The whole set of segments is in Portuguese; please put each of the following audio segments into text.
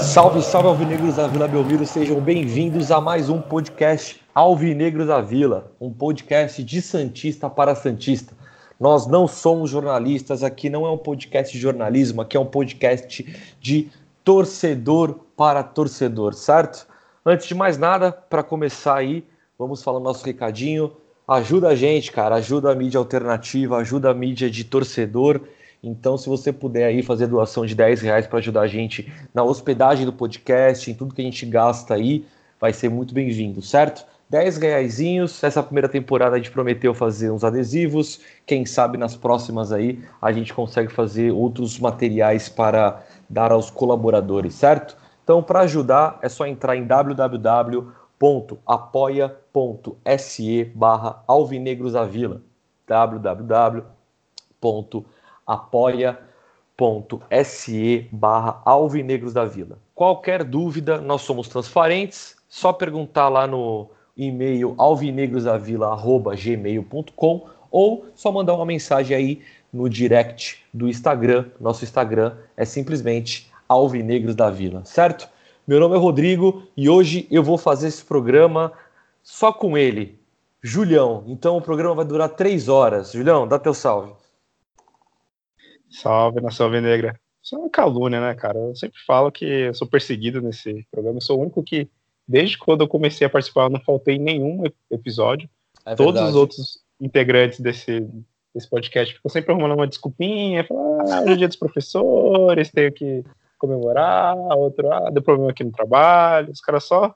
Salve, salve Alvinegros da Vila Belmiro, sejam bem-vindos a mais um podcast Alvinegros da Vila, um podcast de Santista para Santista. Nós não somos jornalistas, aqui não é um podcast de jornalismo, aqui é um podcast de torcedor para torcedor, certo? Antes de mais nada, para começar aí, vamos falar nosso recadinho. Ajuda a gente, cara, ajuda a mídia alternativa, ajuda a mídia de torcedor então, se você puder aí fazer doação de 10 reais para ajudar a gente na hospedagem do podcast, em tudo que a gente gasta aí, vai ser muito bem-vindo, certo? 10 reaisinhos, essa primeira temporada a gente prometeu fazer uns adesivos, quem sabe nas próximas aí a gente consegue fazer outros materiais para dar aos colaboradores, certo? Então, para ajudar, é só entrar em www.apoia.se barra alvinegrosavila www.apoia.se apoia.se barra Alvinegros da Vila. Qualquer dúvida, nós somos transparentes, só perguntar lá no e-mail alvinegrosdavila.gmail.com ou só mandar uma mensagem aí no direct do Instagram. Nosso Instagram é simplesmente Alvinegros da Vila, certo? Meu nome é Rodrigo e hoje eu vou fazer esse programa só com ele, Julião. Então o programa vai durar três horas. Julião, dá teu salve. Salve, nação negra. Isso é uma calúnia, né, cara? Eu sempre falo que eu sou perseguido nesse programa. Eu sou o único que, desde quando eu comecei a participar, eu não faltei em nenhum episódio. É Todos os outros integrantes desse, desse podcast ficam sempre arrumando uma desculpinha, falando, ah, hoje é dia dos professores, tenho que comemorar, outro, ah, deu problema aqui no trabalho. Os caras só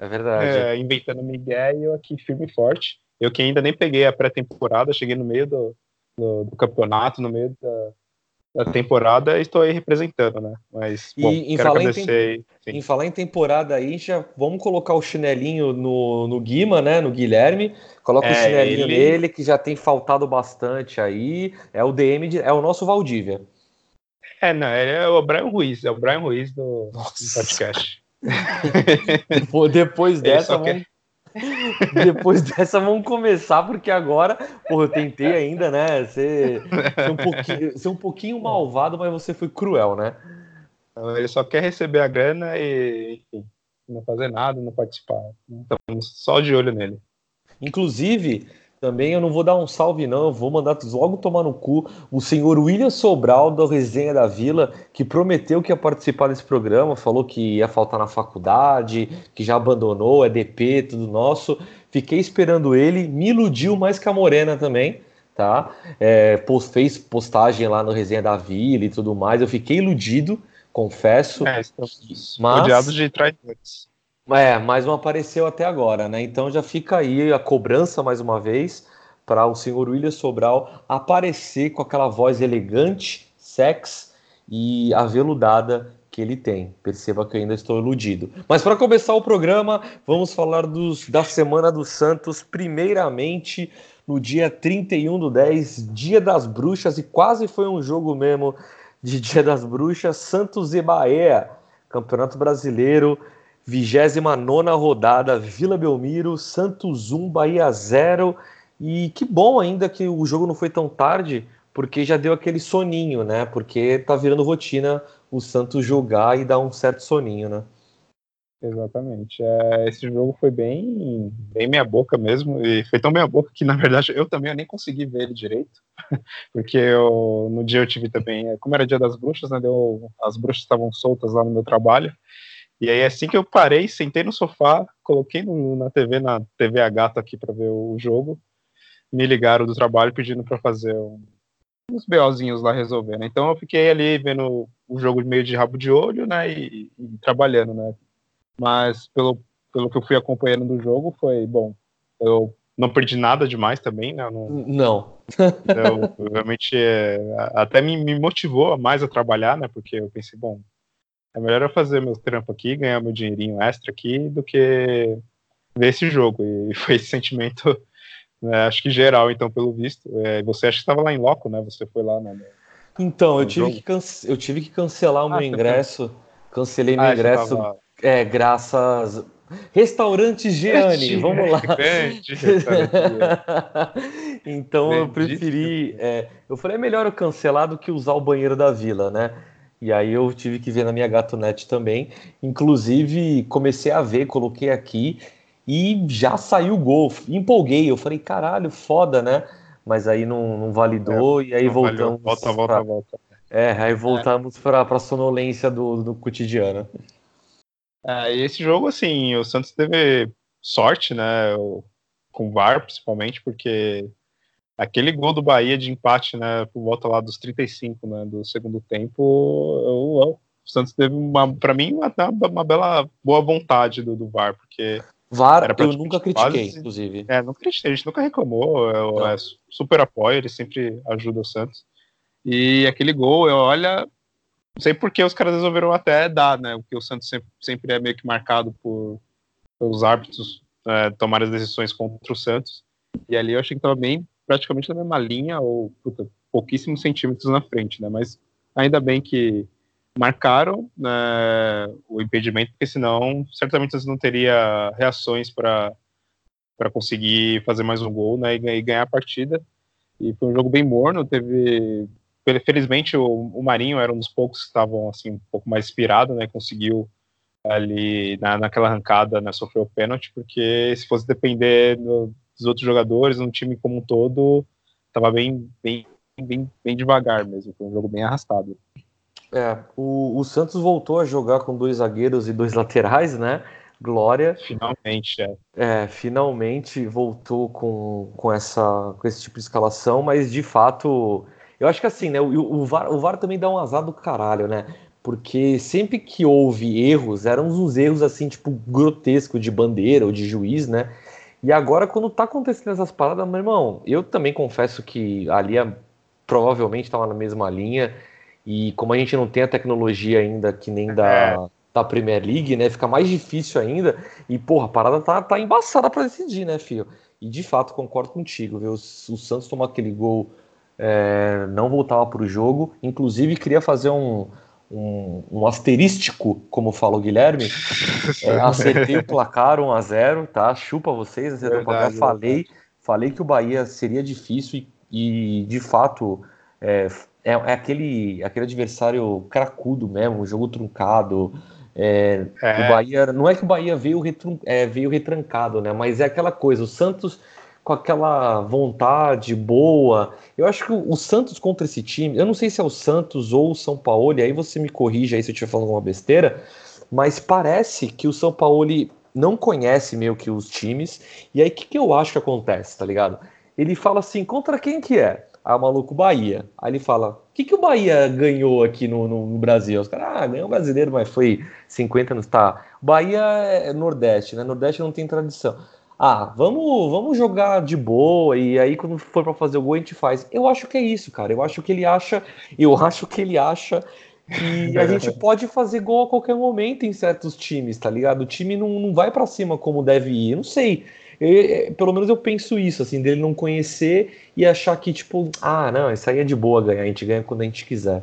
é verdade. É, inventando Miguel e eu aqui firme e forte. Eu que ainda nem peguei a pré-temporada, cheguei no meio do, do, do campeonato, no meio da, da temporada, estou aí representando, né? Mas, bom, e, em agradecer. Em, em falar em temporada aí, já vamos colocar o chinelinho no, no Guima, né? No Guilherme. Coloca é, o chinelinho ele... nele, que já tem faltado bastante aí. É o DM, de, é o nosso Valdívia. É, não, ele é o Brian Ruiz, é o Brian Ruiz do, do podcast. Depois dessa, vamos, depois dessa, vamos começar, porque agora, porra, eu tentei ainda, né? Ser, ser, um pouquinho, ser um pouquinho malvado, mas você foi cruel, né? Ele só quer receber a grana e, enfim, não fazer nada, não participar. Estamos só de olho nele. Inclusive, também eu não vou dar um salve, não, eu vou mandar logo tomar no cu o senhor William Sobral da Resenha da Vila, que prometeu que ia participar desse programa, falou que ia faltar na faculdade, que já abandonou, é DP, tudo nosso. Fiquei esperando ele, me iludiu mais que a Morena também, tá? É, post, fez postagem lá no Resenha da Vila e tudo mais, eu fiquei iludido, confesso. É, mas... odiados de traidores. É, mas não apareceu até agora, né? Então já fica aí a cobrança mais uma vez para o senhor William Sobral aparecer com aquela voz elegante, sex e aveludada que ele tem. Perceba que eu ainda estou iludido. Mas para começar o programa, vamos falar dos, da Semana dos Santos, primeiramente no dia 31 do 10, Dia das Bruxas, e quase foi um jogo mesmo de Dia das Bruxas, Santos e Bahia, Campeonato Brasileiro. 29 rodada, Vila Belmiro, Santos 1, Bahia 0. E que bom ainda que o jogo não foi tão tarde, porque já deu aquele soninho, né? Porque tá virando rotina o Santos jogar e dar um certo soninho, né? Exatamente. É, esse jogo foi bem, bem meia boca mesmo, e foi tão meia boca que, na verdade, eu também eu nem consegui ver ele direito, porque eu, no dia eu tive também, como era dia das bruxas, né, deu, as bruxas estavam soltas lá no meu trabalho, e aí, assim que eu parei, sentei no sofá, coloquei no, na TV, na TV a gato aqui para ver o jogo, me ligaram do trabalho pedindo para fazer um, uns BOzinhos lá resolver, né? Então eu fiquei ali vendo o jogo meio de rabo de olho, né? E, e, trabalhando, né? Mas pelo, pelo que eu fui acompanhando do jogo, foi bom. Eu não perdi nada demais também, né? Não. não. Eu, realmente é, até me, me motivou mais a trabalhar, né? Porque eu pensei, bom, é melhor eu fazer meu trampo aqui, ganhar meu dinheirinho extra aqui, do que ver esse jogo. E foi esse sentimento, né, acho que geral, então, pelo visto. É, você acha que estava lá em loco, né? Você foi lá, né? Então, eu tive, que cance... eu tive que cancelar o ah, meu ingresso. Tá... Cancelei meu ah, ingresso. Tava... É, graças. Restaurante Gianni, vamos lá. então eu preferi. É, eu falei, é melhor eu cancelar do que usar o banheiro da vila, né? E aí eu tive que ver na minha Gatonete também. Inclusive, comecei a ver, coloquei aqui e já saiu o gol. Empolguei, eu falei, caralho, foda, né? Mas aí não, não validou é, e aí voltamos. Volta, volta, pra... volta. É, aí voltamos é. para a sonolência do, do cotidiano. É, esse jogo, assim, o Santos teve sorte, né? Com o VAR, principalmente, porque aquele gol do Bahia de empate, né? Por volta lá dos 35, né? Do segundo tempo, o Santos teve, uma, para mim, uma, uma bela boa vontade do, do VAR, porque. VAR, eu nunca critiquei, quase, inclusive. É, não critiquei, a gente nunca reclamou, é, é super apoio, ele sempre ajuda o Santos. E aquele gol, eu olha, não sei por que os caras resolveram até dar, né? Porque o Santos sempre, sempre é meio que marcado por os árbitros é, tomarem as decisões contra o Santos. E ali eu achei que estava bem, praticamente na mesma linha, ou puta, pouquíssimos centímetros na frente, né? Mas ainda bem que marcaram né, o impedimento, porque senão certamente eles não teria reações para para conseguir fazer mais um gol né, e, ganhar a partida. E foi um jogo bem morno, teve felizmente o, o, Marinho era um dos poucos que estavam assim um pouco mais inspirado, né? Conseguiu ali na, naquela arrancada, né? Sofreu o pênalti, porque se fosse depender do, dos outros jogadores, no time como um todo, estava bem, bem, bem, bem devagar mesmo. Foi um jogo bem arrastado. É, o, o Santos voltou a jogar com dois zagueiros e dois laterais, né? Glória. Finalmente, é. É, finalmente voltou com, com, essa, com esse tipo de escalação, mas de fato eu acho que assim, né? O, o, VAR, o VAR também dá um azar do caralho, né? Porque sempre que houve erros, eram uns erros assim, tipo, grotesco de bandeira ou de juiz, né? E agora, quando tá acontecendo essas paradas, meu irmão, eu também confesso que ali a, provavelmente estava na mesma linha. E como a gente não tem a tecnologia ainda que nem da, é. da Premier League, né? Fica mais difícil ainda. E, porra, a parada tá, tá embaçada para decidir, né, filho? E de fato, concordo contigo, viu? O, o Santos tomou aquele gol é, não voltava para o jogo. Inclusive, queria fazer um, um, um asterístico, como fala o Guilherme. É, acertei o placar 1 a 0 tá? Chupa vocês, acertei o placar. Falei, falei que o Bahia seria difícil e, e de fato, é, é, é, aquele, aquele adversário cracudo mesmo, jogo truncado. É, é. O Bahia, não é que o Bahia veio, retrun, é, veio retrancado, né? Mas é aquela coisa, o Santos com aquela vontade boa. Eu acho que o, Santos contra esse time, eu não sei se é o Santos ou o São Paulo, e aí você me corrige aí se eu estiver falando alguma besteira, mas parece que o São Paulo não conhece meio que os times, e aí o que, que eu acho que acontece, tá ligado? Ele fala assim, contra quem que é? Ah, maluco, Bahia. Aí ele fala, o que, que o Bahia ganhou aqui no, no, no Brasil? Os caras, ah, ganhou o brasileiro, mas foi 50 anos, tá. Bahia é Nordeste, né? Nordeste não tem tradição ah, vamos, vamos jogar de boa e aí quando for para fazer o gol a gente faz. Eu acho que é isso, cara. Eu acho que ele acha, eu acho que ele acha que a gente pode fazer gol a qualquer momento em certos times, tá ligado? O time não, não vai para cima como deve ir. Eu não sei. Eu, pelo menos eu penso isso, assim, dele não conhecer e achar que, tipo, ah, não, isso aí é de boa ganhar, a gente ganha quando a gente quiser.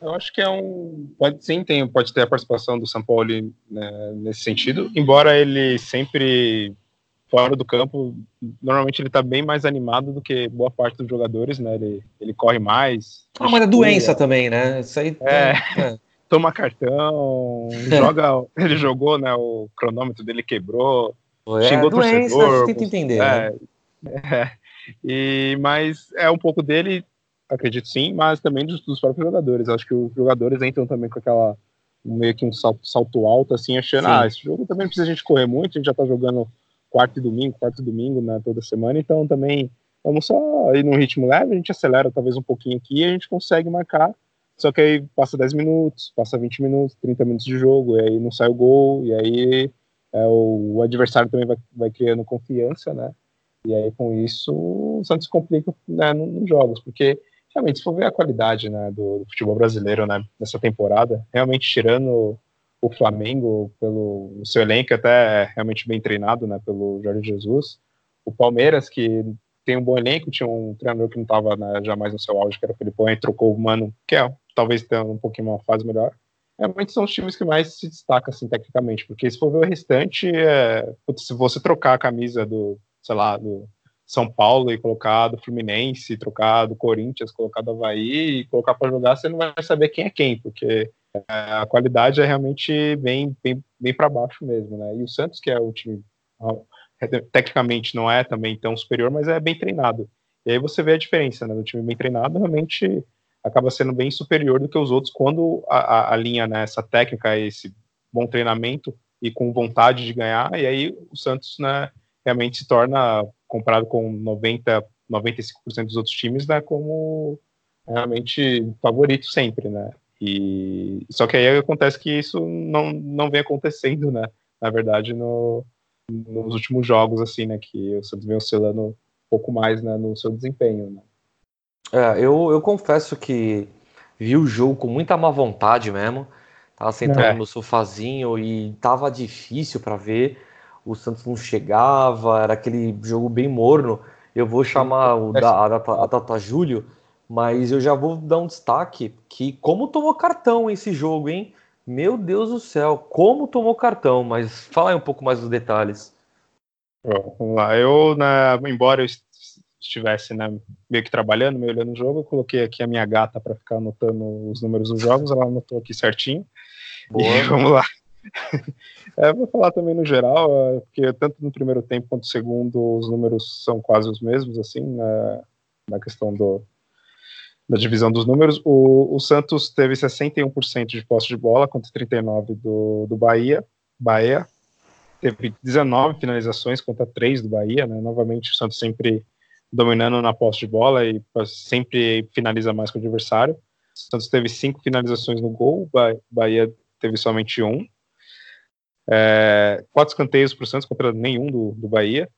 Eu acho que é um. Pode sim, tem, pode ter a participação do São Paulo né, nesse sentido, embora ele sempre fora do campo, normalmente ele tá bem mais animado do que boa parte dos jogadores, né? Ele, ele corre mais. Ah, mas é doença também, né? Isso aí. É, é. Toma cartão, joga. Ele jogou, né? O cronômetro dele quebrou. É, xingou doença, torcedor. Você tenta entender. É, né? é. E, mas é um pouco dele acredito sim, mas também dos, dos, próprios jogadores. Acho que os jogadores entram também com aquela meio que um salto, salto alto, assim, achando, sim. ah, esse jogo também precisa a gente correr muito, a gente já tá jogando quarto e domingo, quarto e domingo né, toda semana, então também vamos só ir num ritmo leve, a gente acelera talvez um pouquinho aqui e a gente consegue marcar, só que aí passa 10 minutos, passa 20 minutos, 30 minutos de jogo, e aí não sai o gol, e aí é, o, o adversário também vai, vai criando confiança, né, e aí com isso o Santos complica né, nos jogos, porque realmente, se for ver a qualidade né, do, do, futebol brasileiro né, nessa temporada, realmente tirando o Flamengo pelo seu elenco até realmente bem treinado né, pelo Jorge Jesus, o Palmeiras, que tem um bom elenco, tinha um treinador que não estava né, jamais no seu auge, que era o Felipão, e trocou o Mano, que é talvez tenha um pouquinho uma fase melhor. Realmente são os times que mais se destacam assim, tecnicamente, porque se for ver o restante, é, se você trocar a camisa do, sei lá, do São Paulo e colocar do Fluminense, trocar do Corinthians, colocar do Havaí e colocar para jogar, você não vai saber quem é quem, porque é, a qualidade é realmente bem, bem, bem para baixo mesmo, né? E o Santos, que é o time tecnicamente não é também tão superior, mas é bem treinado. E aí você vê a diferença, né? Do time bem treinado realmente acaba sendo bem superior do que os outros quando a, a, a linha né, técnica, esse bom treinamento e com vontade de ganhar, e aí o Santos né, realmente se torna, comparado com 90, 95% dos outros times, né, como realmente favorito sempre, né? E só que aí acontece que isso não, não vem acontecendo, né? Na verdade, no, nos últimos jogos, assim, né? Que o Santos vem oscilando um pouco mais né, no seu desempenho, né? É, eu, eu confesso que vi o jogo com muita má vontade mesmo. Tava sentado é. no sofazinho e tava difícil para ver. O Santos não chegava, era aquele jogo bem morno. Eu vou chamar o da, a, a data Júlio, mas eu já vou dar um destaque que como tomou cartão esse jogo, hein? Meu Deus do céu, como tomou cartão, mas fala aí um pouco mais dos detalhes. vamos lá, eu, né, embora eu estivesse né, meio que trabalhando, meio olhando o jogo, eu coloquei aqui a minha gata para ficar anotando os números dos jogos, ela anotou aqui certinho. Boa. E vamos lá. É, vou falar também no geral, é, porque tanto no primeiro tempo quanto no segundo os números são quase os mesmos, assim, na, na questão do, da divisão dos números, o, o Santos teve 61% de posse de bola contra 39% do, do Bahia. Bahia teve 19 finalizações contra 3 do Bahia, né? Novamente o Santos sempre dominando na posse de bola e sempre finaliza mais que o adversário. O Santos teve 5 finalizações no gol, o Bahia teve somente um. É, quatro escanteios para o Santos contra nenhum do, do Bahia.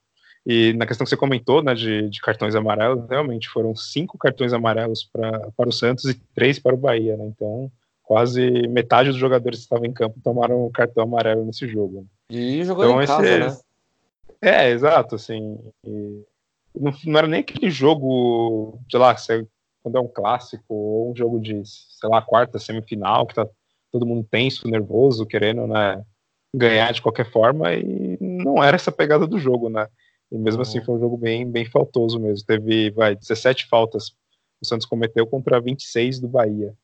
E na questão que você comentou, né, de, de cartões amarelos, realmente foram cinco cartões amarelos pra, para o Santos e três para o Bahia, né? Então, quase metade dos jogadores que estavam em campo tomaram um cartão amarelo nesse jogo. E jogou então, em casa, esse, né? É, exato, assim. Não, não, era nem aquele jogo, sei lá, quando é um clássico, ou um jogo de, sei lá, quarta, semifinal, que tá todo mundo tenso, nervoso, querendo, né, ganhar de qualquer forma, e não era essa pegada do jogo, né? E mesmo assim uhum. foi um jogo bem, bem faltoso mesmo. Teve vai, 17 faltas o Santos cometeu contra 26 do Bahia.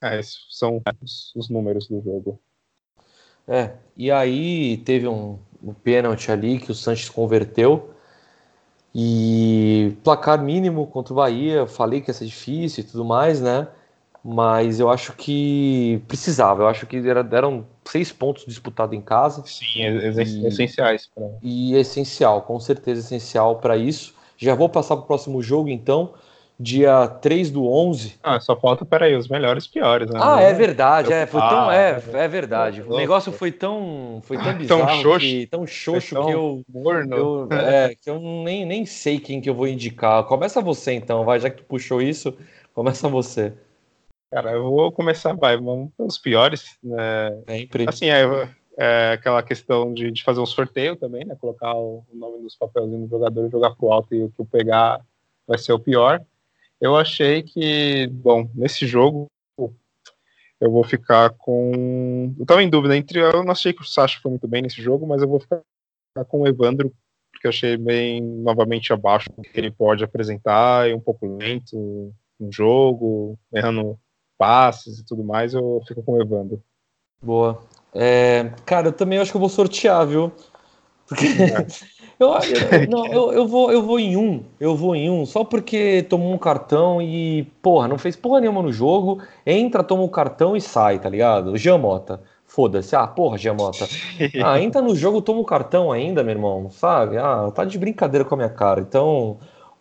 É, esses são os, os, números do jogo. É, e aí teve um, um pênalti ali que o Santos converteu. E placar mínimo contra o Bahia, falei que ia ser difícil e tudo mais, né? Mas eu acho que precisava. Eu acho que era, eram seis pontos disputados em casa. Sim, e, essenciais. Pra... E essencial, com certeza essencial para isso. Já vou passar para o próximo jogo, então. Dia 3 do 11. Ah, só falta, peraí, os melhores e piores, né? Ah, é verdade, é, foi tão, é, é verdade. O negócio foi tão, foi tão bizarro, tão xoxo, que, tão xoxo tão que eu, morno. eu é, que eu nem, nem sei quem que eu vou indicar. Começa você então, vai, já que tu puxou isso, começa você. Cara, eu vou começar, vai, vamos pelos piores. Né? Sempre. Assim, é, é aquela questão de, de, fazer um sorteio também, né? Colocar o, o nome dos papelzinhos do jogador e jogar pro alto e o que eu pegar vai ser o pior. Eu achei que, bom, nesse jogo eu vou ficar com. Eu tava em dúvida entre. Eu não achei que o Sacha foi muito bem nesse jogo, mas eu vou ficar com o Evandro, porque eu achei bem novamente abaixo do que ele pode apresentar, e um pouco lento no jogo, errando passes e tudo mais, eu fico com o Evandro. Boa. É, cara, eu também acho que eu vou sortear, viu? Porque é. eu, eu, não, eu, eu, vou, eu vou em um, eu vou em um, só porque tomou um cartão e, porra, não fez porra nenhuma no jogo, entra, toma o um cartão e sai, tá ligado? Jean Mota, foda-se, ah, porra, Jean Mota. Ah, entra no jogo, toma o um cartão ainda, meu irmão, sabe? Ah, tá de brincadeira com a minha cara. Então,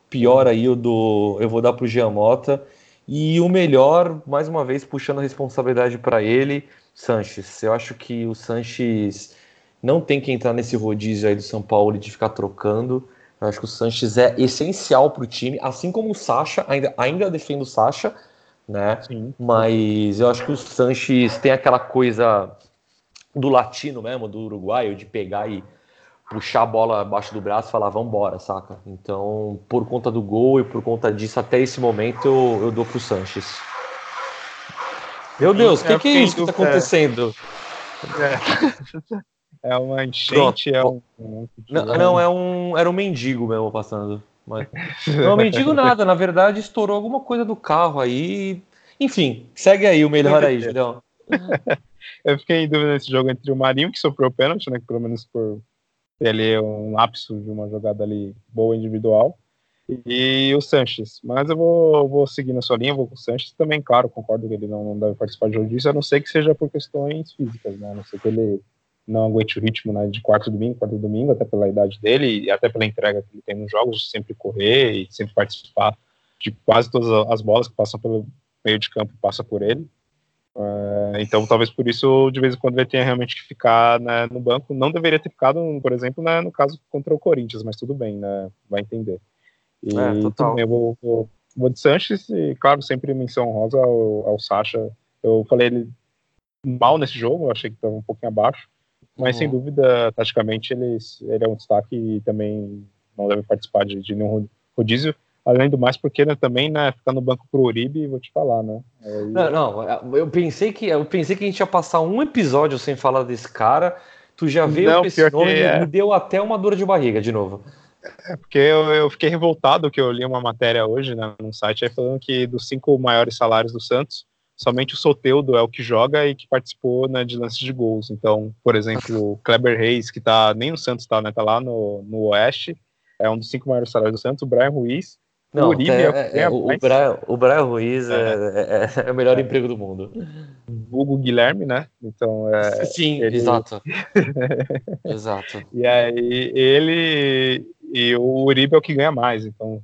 pior aí o do, eu vou dar pro Jean Mota. E o melhor, mais uma vez, puxando a responsabilidade para ele, Sanches. Eu acho que o Sanches não tem que entrar nesse rodízio aí do São Paulo de ficar trocando. Eu acho que o Sanches é essencial para o time, assim como o Sacha, ainda, ainda defendo o Sacha, né? Sim. Mas eu acho que o Sanches tem aquela coisa do latino mesmo, do uruguaio, de pegar e puxar a bola abaixo do braço e falar, vamos embora, saca? Então, por conta do gol e por conta disso, até esse momento, eu, eu dou pro Sanches. Meu Deus, o que, que, é isso que tá acontecendo? É, é uma enchente, é um. Não, não, é um. Era um mendigo mesmo passando. Mas... Não, mendigo nada, na verdade estourou alguma coisa do carro aí. Enfim, segue aí o melhor aí, Julião. Eu fiquei em dúvida nesse jogo entre o Marinho, que sofreu o pênalti, né? Que pelo menos por ali um lapso de uma jogada ali boa individual, e o Sanches. Mas eu vou, vou seguir na sua linha, vou com o Sanches também, claro, concordo que ele não, não deve participar de jogo disso, a não ser que seja por questões físicas, né? A não ser que ele não aguente o ritmo né, de quarto domingo, quarto domingo, até pela idade dele e até pela entrega que ele tem nos jogos, de sempre correr e sempre participar de quase todas as bolas que passam pelo meio de campo, passa por ele. Uh, então, talvez por isso, de vez em quando, ele tenha realmente que ficar né, no banco. Não deveria ter ficado, por exemplo, né, no caso contra o Corinthians, mas tudo bem, né, vai entender. E é, também eu vou, vou, vou, de Sanches e, claro, sempre menção rosa ao, ao Sacha. Eu falei ele mal nesse jogo, achei que estava um pouquinho abaixo, mas uhum. sem dúvida, taticamente, ele, ele é um destaque e também não deve participar de, de nenhum rodízio. Além do mais, porque né, também, né, ficar no banco pro Uribe, vou te falar, né? Aí... Não, não, eu pensei que eu pensei que a gente ia passar um episódio sem falar desse cara. Tu já veio não, com esse nome e é... me deu até uma dor de barriga de novo. É porque eu, eu, fiquei revoltado que eu li uma matéria hoje né, num site aí falando que dos cinco maiores salários do Santos, somente o Soteudo é o que joga e que participou né, de lances de gols. Então, por exemplo, o Kleber Reis, que tá nem no Santos, tá, né, tá lá no, no Oeste, é um dos cinco maiores salários do Santos. O Brian Ruiz não, o Uribe é, é, é, o, mais... Brian, o Brian Ruiz é. é, é, é o melhor emprego do mundo. Hugo Guilherme, né? Então é. Sim, ele... exato. exato. E aí ele e o Uribe é o que ganha mais, então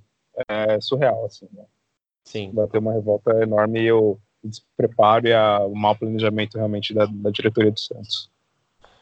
é surreal, assim, né? Sim. Bateu uma revolta enorme e o despreparo e a, o mau planejamento realmente da, da diretoria do Santos.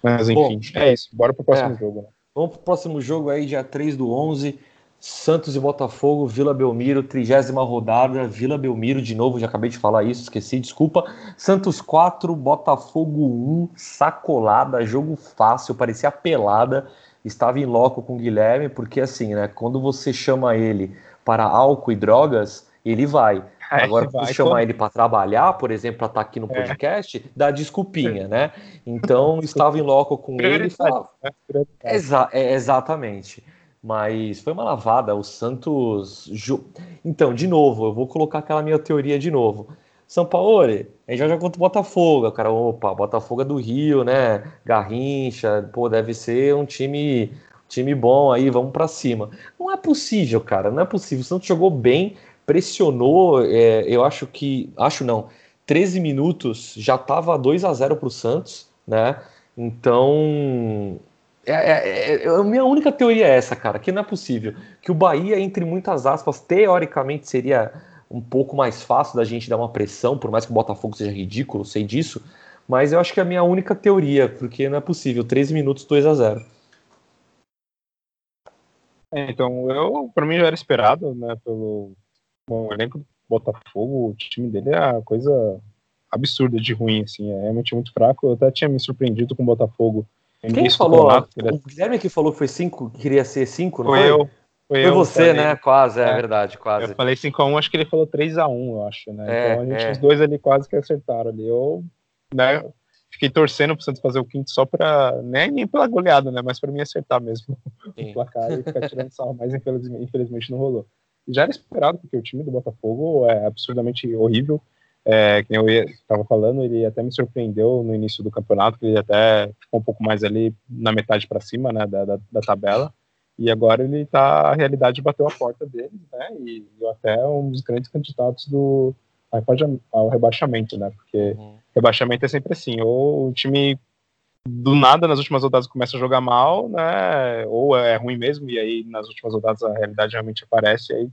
Mas enfim, Bom, é isso. Bora pro próximo jogo. Né? Vamos pro próximo jogo aí, dia 3 do 11. Santos e Botafogo, Vila Belmiro, trigésima rodada, Vila Belmiro de novo, já acabei de falar isso, esqueci, desculpa. Santos 4, Botafogo 1, sacolada, jogo fácil, parecia pelada. Estava em loco com o Guilherme, porque assim, né, quando você chama ele para álcool e drogas, ele vai. É, Agora, quando vai, chamar ele para trabalhar, por exemplo, para estar tá aqui no é. podcast, é. dá desculpinha, né? Então, estava em loco com ele e falava. Né? É, exatamente. Mas foi uma lavada. O Santos. Então, de novo, eu vou colocar aquela minha teoria de novo. São Paulo, a gente já joga contra o Botafogo. O cara, opa, Botafogo é do Rio, né? Garrincha, pô, deve ser um time, time bom aí, vamos para cima. Não é possível, cara, não é possível. O Santos jogou bem, pressionou. É, eu acho que. Acho não. 13 minutos já tava 2 a 0 para o Santos, né? Então, é, é, é, a minha única teoria é essa, cara, que não é possível. Que o Bahia, entre muitas aspas, teoricamente seria um pouco mais fácil da gente dar uma pressão, por mais que o Botafogo seja ridículo, sei disso. Mas eu acho que é a minha única teoria, porque não é possível. 13 minutos, 2 a 0 é, Então, eu, para mim já era esperado, né, pelo bom, elenco do Botafogo, o time dele é a coisa absurda de ruim, assim, é realmente muito fraco. Eu até tinha me surpreendido com o Botafogo quem falou? O Guilherme que falou que foi 5, queria ser 5, não foi? Foi eu. Foi, foi você, falei. né? Quase, é, é, verdade, quase. Eu falei 5x1, acho que ele falou 3x1, eu acho, né? É, então a gente, é. os dois ali quase que acertaram ali. Eu, né, fiquei torcendo pro Santos fazer o quinto só pra, nem, nem pela goleada, né? Mas pra mim acertar mesmo Sim. o placar e ficar tirando sarro, mas infelizmente, infelizmente não rolou. Já era esperado, porque o time do Botafogo é absurdamente horrível. É, que eu estava falando, ele até me surpreendeu no início do campeonato, que ele até ficou um pouco mais ali na metade para cima né, da, da, da, tabela, e agora ele tá, a realidade bateu a porta dele, né, e, e até um dos grandes candidatos do, ao rebaixamento, né, porque uhum. rebaixamento é sempre assim, ou o time do nada nas últimas rodadas começa a jogar mal, né, ou é ruim mesmo, e aí nas últimas rodadas a realidade realmente aparece, e aí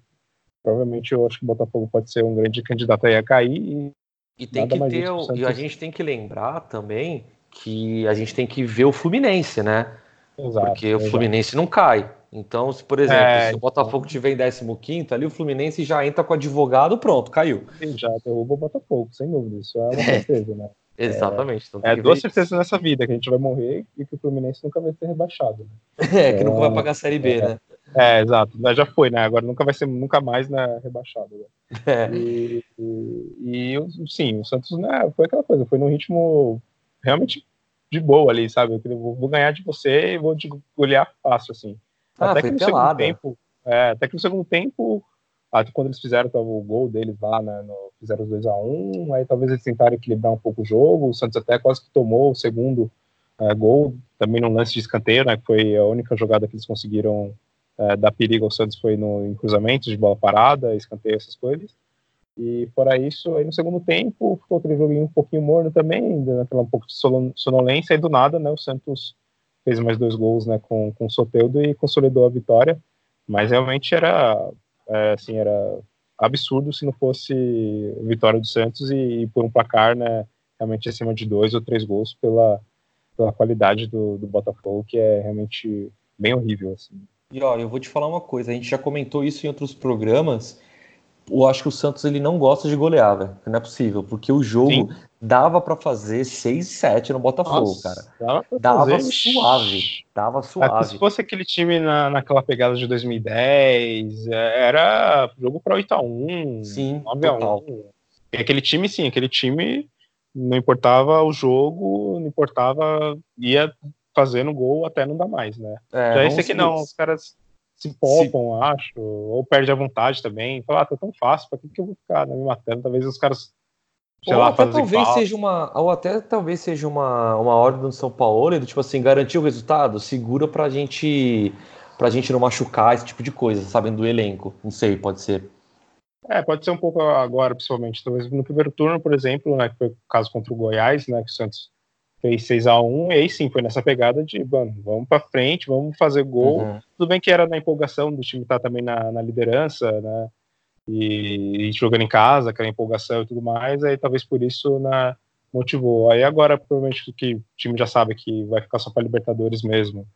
provavelmente eu acho que o Botafogo pode ser um grande candidato aí a cair. E, e tem que ter, o, e a gente tem que lembrar também que a gente tem que ver o Fluminense, né? Exato, Porque o Fluminense não cai. Então, se, por exemplo, é, se o Botafogo tiver em 15 ali, o Fluminense já entra com o advogado, pronto, caiu. Já derruba o Botafogo, sem dúvida. Isso é uma certeza, né? Exatamente. Então é duas certezas nessa vida, que a gente vai morrer e que o Fluminense nunca vai ser rebaixado. Né? É, que nunca vai pagar a Série B, é, né? É, exato. Já foi, né? Agora nunca vai ser nunca mais né, rebaixado. Né? É. E, e, e, sim, o Santos né, foi aquela coisa, foi num ritmo realmente de boa ali, sabe? Eu vou ganhar de você e vou te golear fácil, assim. Ah, até que no pelada. segundo tempo. É, até que no segundo tempo, quando eles fizeram o gol deles lá, né, no, fizeram os 2 a 1 um, aí talvez eles tentaram equilibrar um pouco o jogo. O Santos até quase que tomou o segundo é, gol, também num lance de escanteio, né? Que foi a única jogada que eles conseguiram é, dar perigo ao Santos foi no, em cruzamentos de bola parada, escanteio, essas coisas. E fora isso, aí no segundo tempo, ficou aquele joguinho um pouquinho morno também, naquela um pouco de sonolência, e do nada, né, o Santos fez mais dois gols, né, com, com o Soteudo e consolidou a vitória, mas realmente era, é, assim, era absurdo se não fosse vitória do Santos e, e, por um placar, né, realmente acima de dois ou três gols pela, pela qualidade do, do Botafogo, que é realmente bem horrível, assim. E ó, eu vou te falar uma coisa, a gente já comentou isso em outros programas, eu acho que o Santos ele não gosta de golear, velho. Não é possível, porque o jogo Sim. dava para fazer 6 7 no Botafogo, Nossa, cara. Dava, dava fazer... suave, dava suave. se fosse aquele time na, naquela pegada de 2010, é, era jogo para 8 a 1, sim, 9 a 1. E aquele time sim, aquele time não importava o jogo, não importava ia fazendo gol até não dá mais, né? É, Já esse aqui não, os caras se poupam, acho, ou perde a vontade também. Fala, ah, tá tão fácil, pra que, que eu vou ficar né, me matando? Talvez os caras. Sei ou lá, até talvez falta. seja uma. Ou até talvez seja uma, uma ordem do São Paulo, do tipo assim, garantir o resultado, segura pra gente. pra gente não machucar esse tipo de coisa, sabendo do elenco. Não sei, pode ser. É, pode ser um pouco agora, principalmente. Talvez no primeiro turno, por exemplo, né, que foi o caso contra o Goiás, né, que o Santos fez 6 a 1 e aí sim, foi nessa pegada de, mano, vamos para frente, vamos fazer gol. Uhum. Tudo bem que era na empolgação do time estar tá também na, na liderança, né? E, e, jogando em casa, aquela empolgação e tudo mais, aí talvez por isso na, motivou. Aí agora, provavelmente, que o time já sabe que vai ficar só para Libertadores mesmo.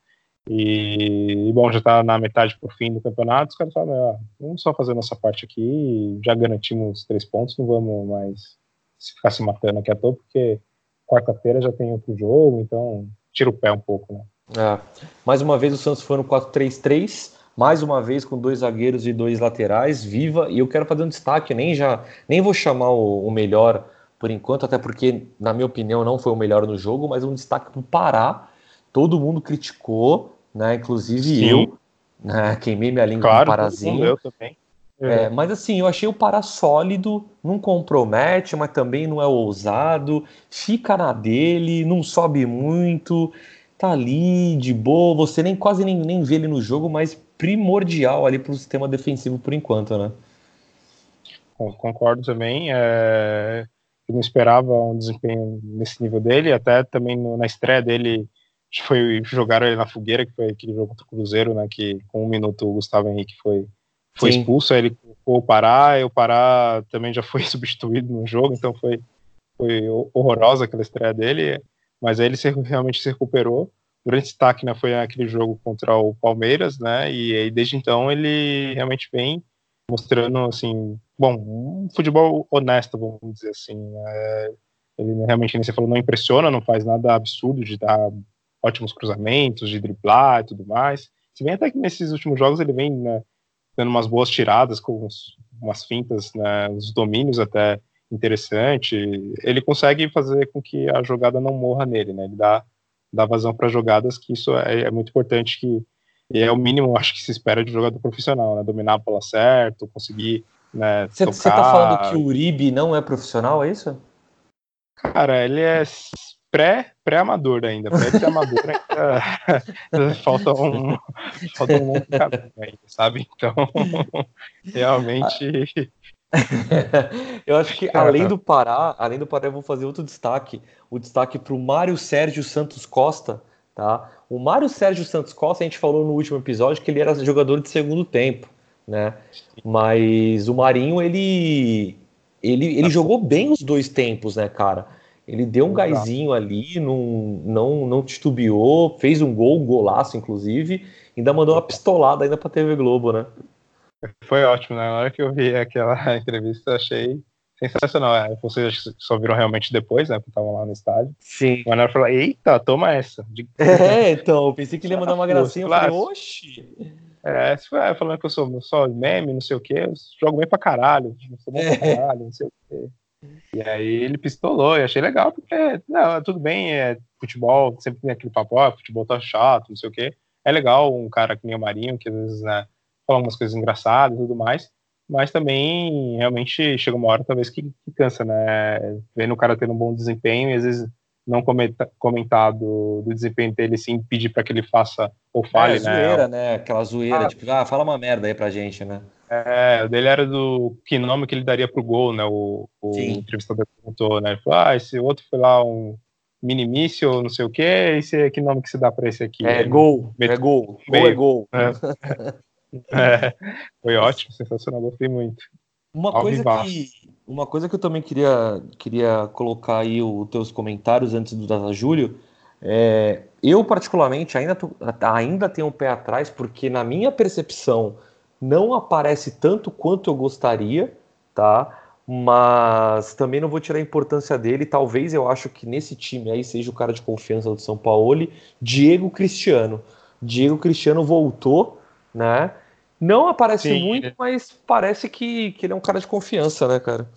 E, e, bom, já tá na metade pro fim do campeonato, os caras falam, ah, vamos só fazer nossa parte aqui, já garantimos três pontos, não vamos mais ficar se matando aqui à toa, porque quarta-feira já tem outro jogo, então tira o pé um pouco, né? É. Mais uma vez o Santos foi no 4-3-3, mais uma vez com dois zagueiros e dois laterais, viva, e eu quero fazer um destaque, nem já nem vou chamar o, o melhor por enquanto, até porque, na minha opinião, não foi o melhor no jogo, mas um destaque para o Pará. Todo mundo criticou, né? Inclusive Sim. eu, né? Queimei minha língua claro, com o Parazinho. Eu também. É, mas assim, eu achei o Pará sólido, não compromete, mas também não é ousado, fica na dele, não sobe muito, tá ali de boa, você nem quase nem, nem vê ele no jogo, mas primordial ali para o sistema defensivo por enquanto, né? Concordo também. É... Eu não esperava um desempenho nesse nível dele, até também no, na estreia dele foi jogaram ele na fogueira, que foi aquele jogo contra o Cruzeiro, né? Que com um minuto o Gustavo Henrique foi foi Sim. expulso, aí ele colocou o Pará, e o Pará também já foi substituído no jogo, então foi, foi horrorosa aquela estreia dele, mas aí ele se, realmente se recuperou. O grande destaque né, foi aquele jogo contra o Palmeiras, né, e aí desde então ele realmente vem mostrando, assim, bom, um futebol honesto, vamos dizer assim, é, ele realmente, nem você falou, não impressiona, não faz nada absurdo de dar ótimos cruzamentos, de driblar e tudo mais, se bem até que nesses últimos jogos ele vem né, dando umas boas tiradas com uns, umas fintas, né, uns domínios até interessante. Ele consegue fazer com que a jogada não morra nele, né? Ele dá, dá vazão para jogadas, que isso é, é, muito importante que e é o mínimo, acho que se espera de um jogador profissional, né? Dominar a bola certo, conseguir né, Você tá falando que o Uribe não é profissional, é isso? Cara, ele é pré, pré-amador ainda. Pré-amador ainda falta um, falta um longo caminho ainda, sabe? Então, realmente. eu acho que além do Pará, além do Pará, eu vou fazer outro destaque. O destaque para o Mário Sérgio Santos Costa, tá? O Mário Sérgio Santos Costa, a gente falou no último episódio que ele era jogador de segundo tempo, né? Mas o Marinho, ele ele, ele jogou bem os dois tempos, né, cara? Ele deu um gásinho ali, não, não, não titubeou, fez um gol, um golaço, inclusive, ainda mandou uma pistolada ainda pra TV Globo, né? Foi ótimo, né? Na hora que eu vi aquela entrevista, achei Sensacional, é. Vocês só viram realmente depois, né? Porque estavam lá no estádio. Sim. O Manuel falou: Eita, toma essa. É, então, eu pensei que ele ia mandar uma gracinha. Eu falei, oxi. É, for falando que eu sou só meme, não sei o quê, eu jogo bem pra caralho. Sou bom pra é. caralho, não sei o quê. E aí ele pistolou e achei legal, porque, não, tudo bem, é futebol, sempre tem aquele papo, ó, futebol tá chato, não sei o quê. É legal um cara que nem o Marinho, que às vezes, né, fala umas coisas engraçadas e tudo mais, mas também realmente chega uma hora talvez que, que cansa, né? Vendo o cara tendo um bom desempenho e às vezes não comenta, comentar do, do, desempenho dele sim pedir para que ele faça ou fale, é, né? zoeira, né? Aquela zoeira, ah, tipo, ah, fala uma merda aí pra gente, né? É, o dele era do que nome que ele daria pro gol, né? O, o entrevistador perguntou, né? Ele falou, ah, esse outro foi lá um mini míssil, não sei o que, esse que nome que se dá para esse aqui? É, gol, é gol, gol é gol. É. É, foi ótimo, sensacional, gostei muito. Uma coisa, que, uma coisa que eu também queria, queria colocar aí os teus comentários antes do Data Júlio, é, eu particularmente ainda, tô, ainda tenho um pé atrás, porque na minha percepção não aparece tanto quanto eu gostaria, tá? Mas também não vou tirar a importância dele. Talvez eu acho que nesse time aí seja o cara de confiança do São Paulo, Diego Cristiano. Diego Cristiano voltou, né? Não aparece Sim, muito, ele... mas parece que, que ele é um cara de confiança, né, cara?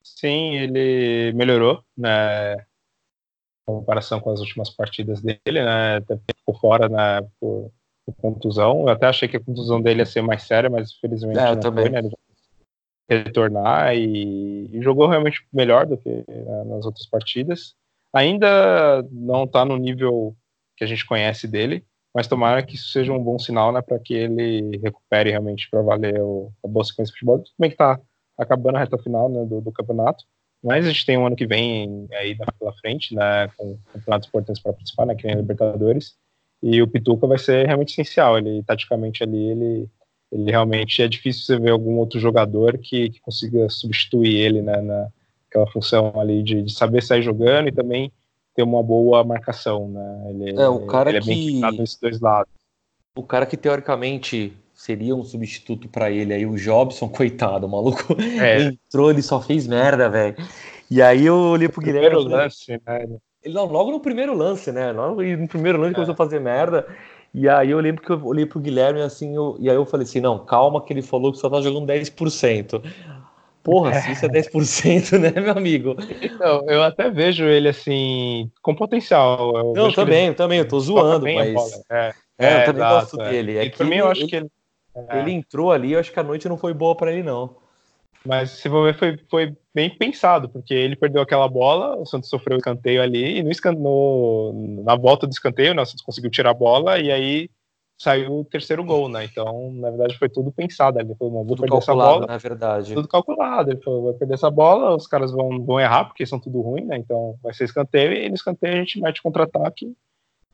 Sim, ele melhorou, né? Em comparação com as últimas partidas dele, né? Até ficou fora né, por, contusão. Eu até achei que a contusão dele ia ser mais séria, mas infelizmente é, não também. foi, né? Ele retornar e, e, jogou realmente melhor do que né, nas outras partidas. Ainda não está no nível que a gente conhece dele, mas tomara que isso seja um bom sinal, né, para que ele recupere realmente para valer o, a boa sequência de futebol. Tudo bem que está acabando a reta final né, do, do, campeonato, mas a gente tem um ano que vem aí pela frente, né, com campeonatos importantes para participar, né, que nem a Libertadores, e o Pituca vai ser realmente essencial. Ele, taticamente ali, ele, ele realmente é difícil você ver algum outro jogador que, que consiga substituir ele, né, naquela função ali de, de saber sair jogando e também ter uma boa marcação, né? Ele, é, o cara ele que... é bem nesses dois lados. O cara que teoricamente seria um substituto para ele aí, o Jobson, coitado, o maluco é. entrou, ele só fez merda, velho. E aí eu olhei pro Guilherme. Primeiro lance, né? Ele, não, logo no primeiro lance, né? Logo no primeiro lance é. começou a fazer merda. E aí eu lembro que eu olhei pro Guilherme assim, eu, e aí eu falei assim, não, calma que ele falou que só tá jogando 10%. Porra, se isso é 10%, né, meu amigo? Então, eu até vejo ele assim, com potencial. Eu não, também, ele... também, eu tô zoando, mas. É, é, é, eu também exato, gosto é. dele. É e também eu acho que ele. Ele entrou ali, eu acho que a noite não foi boa para ele, não. Mas se for ver, foi, foi bem pensado, porque ele perdeu aquela bola, o Santos sofreu o escanteio ali, e no, no, na volta do escanteio, né, o Santos conseguiu tirar a bola, e aí saiu o terceiro gol, né? Então, na verdade, foi tudo pensado. Ele falou, não, vou tudo perder essa bola. Na verdade. Tudo calculado. Ele falou, vai perder essa bola, os caras vão, vão errar, porque são tudo ruim, né? Então vai ser escanteio, e no escanteio a gente mete contra-ataque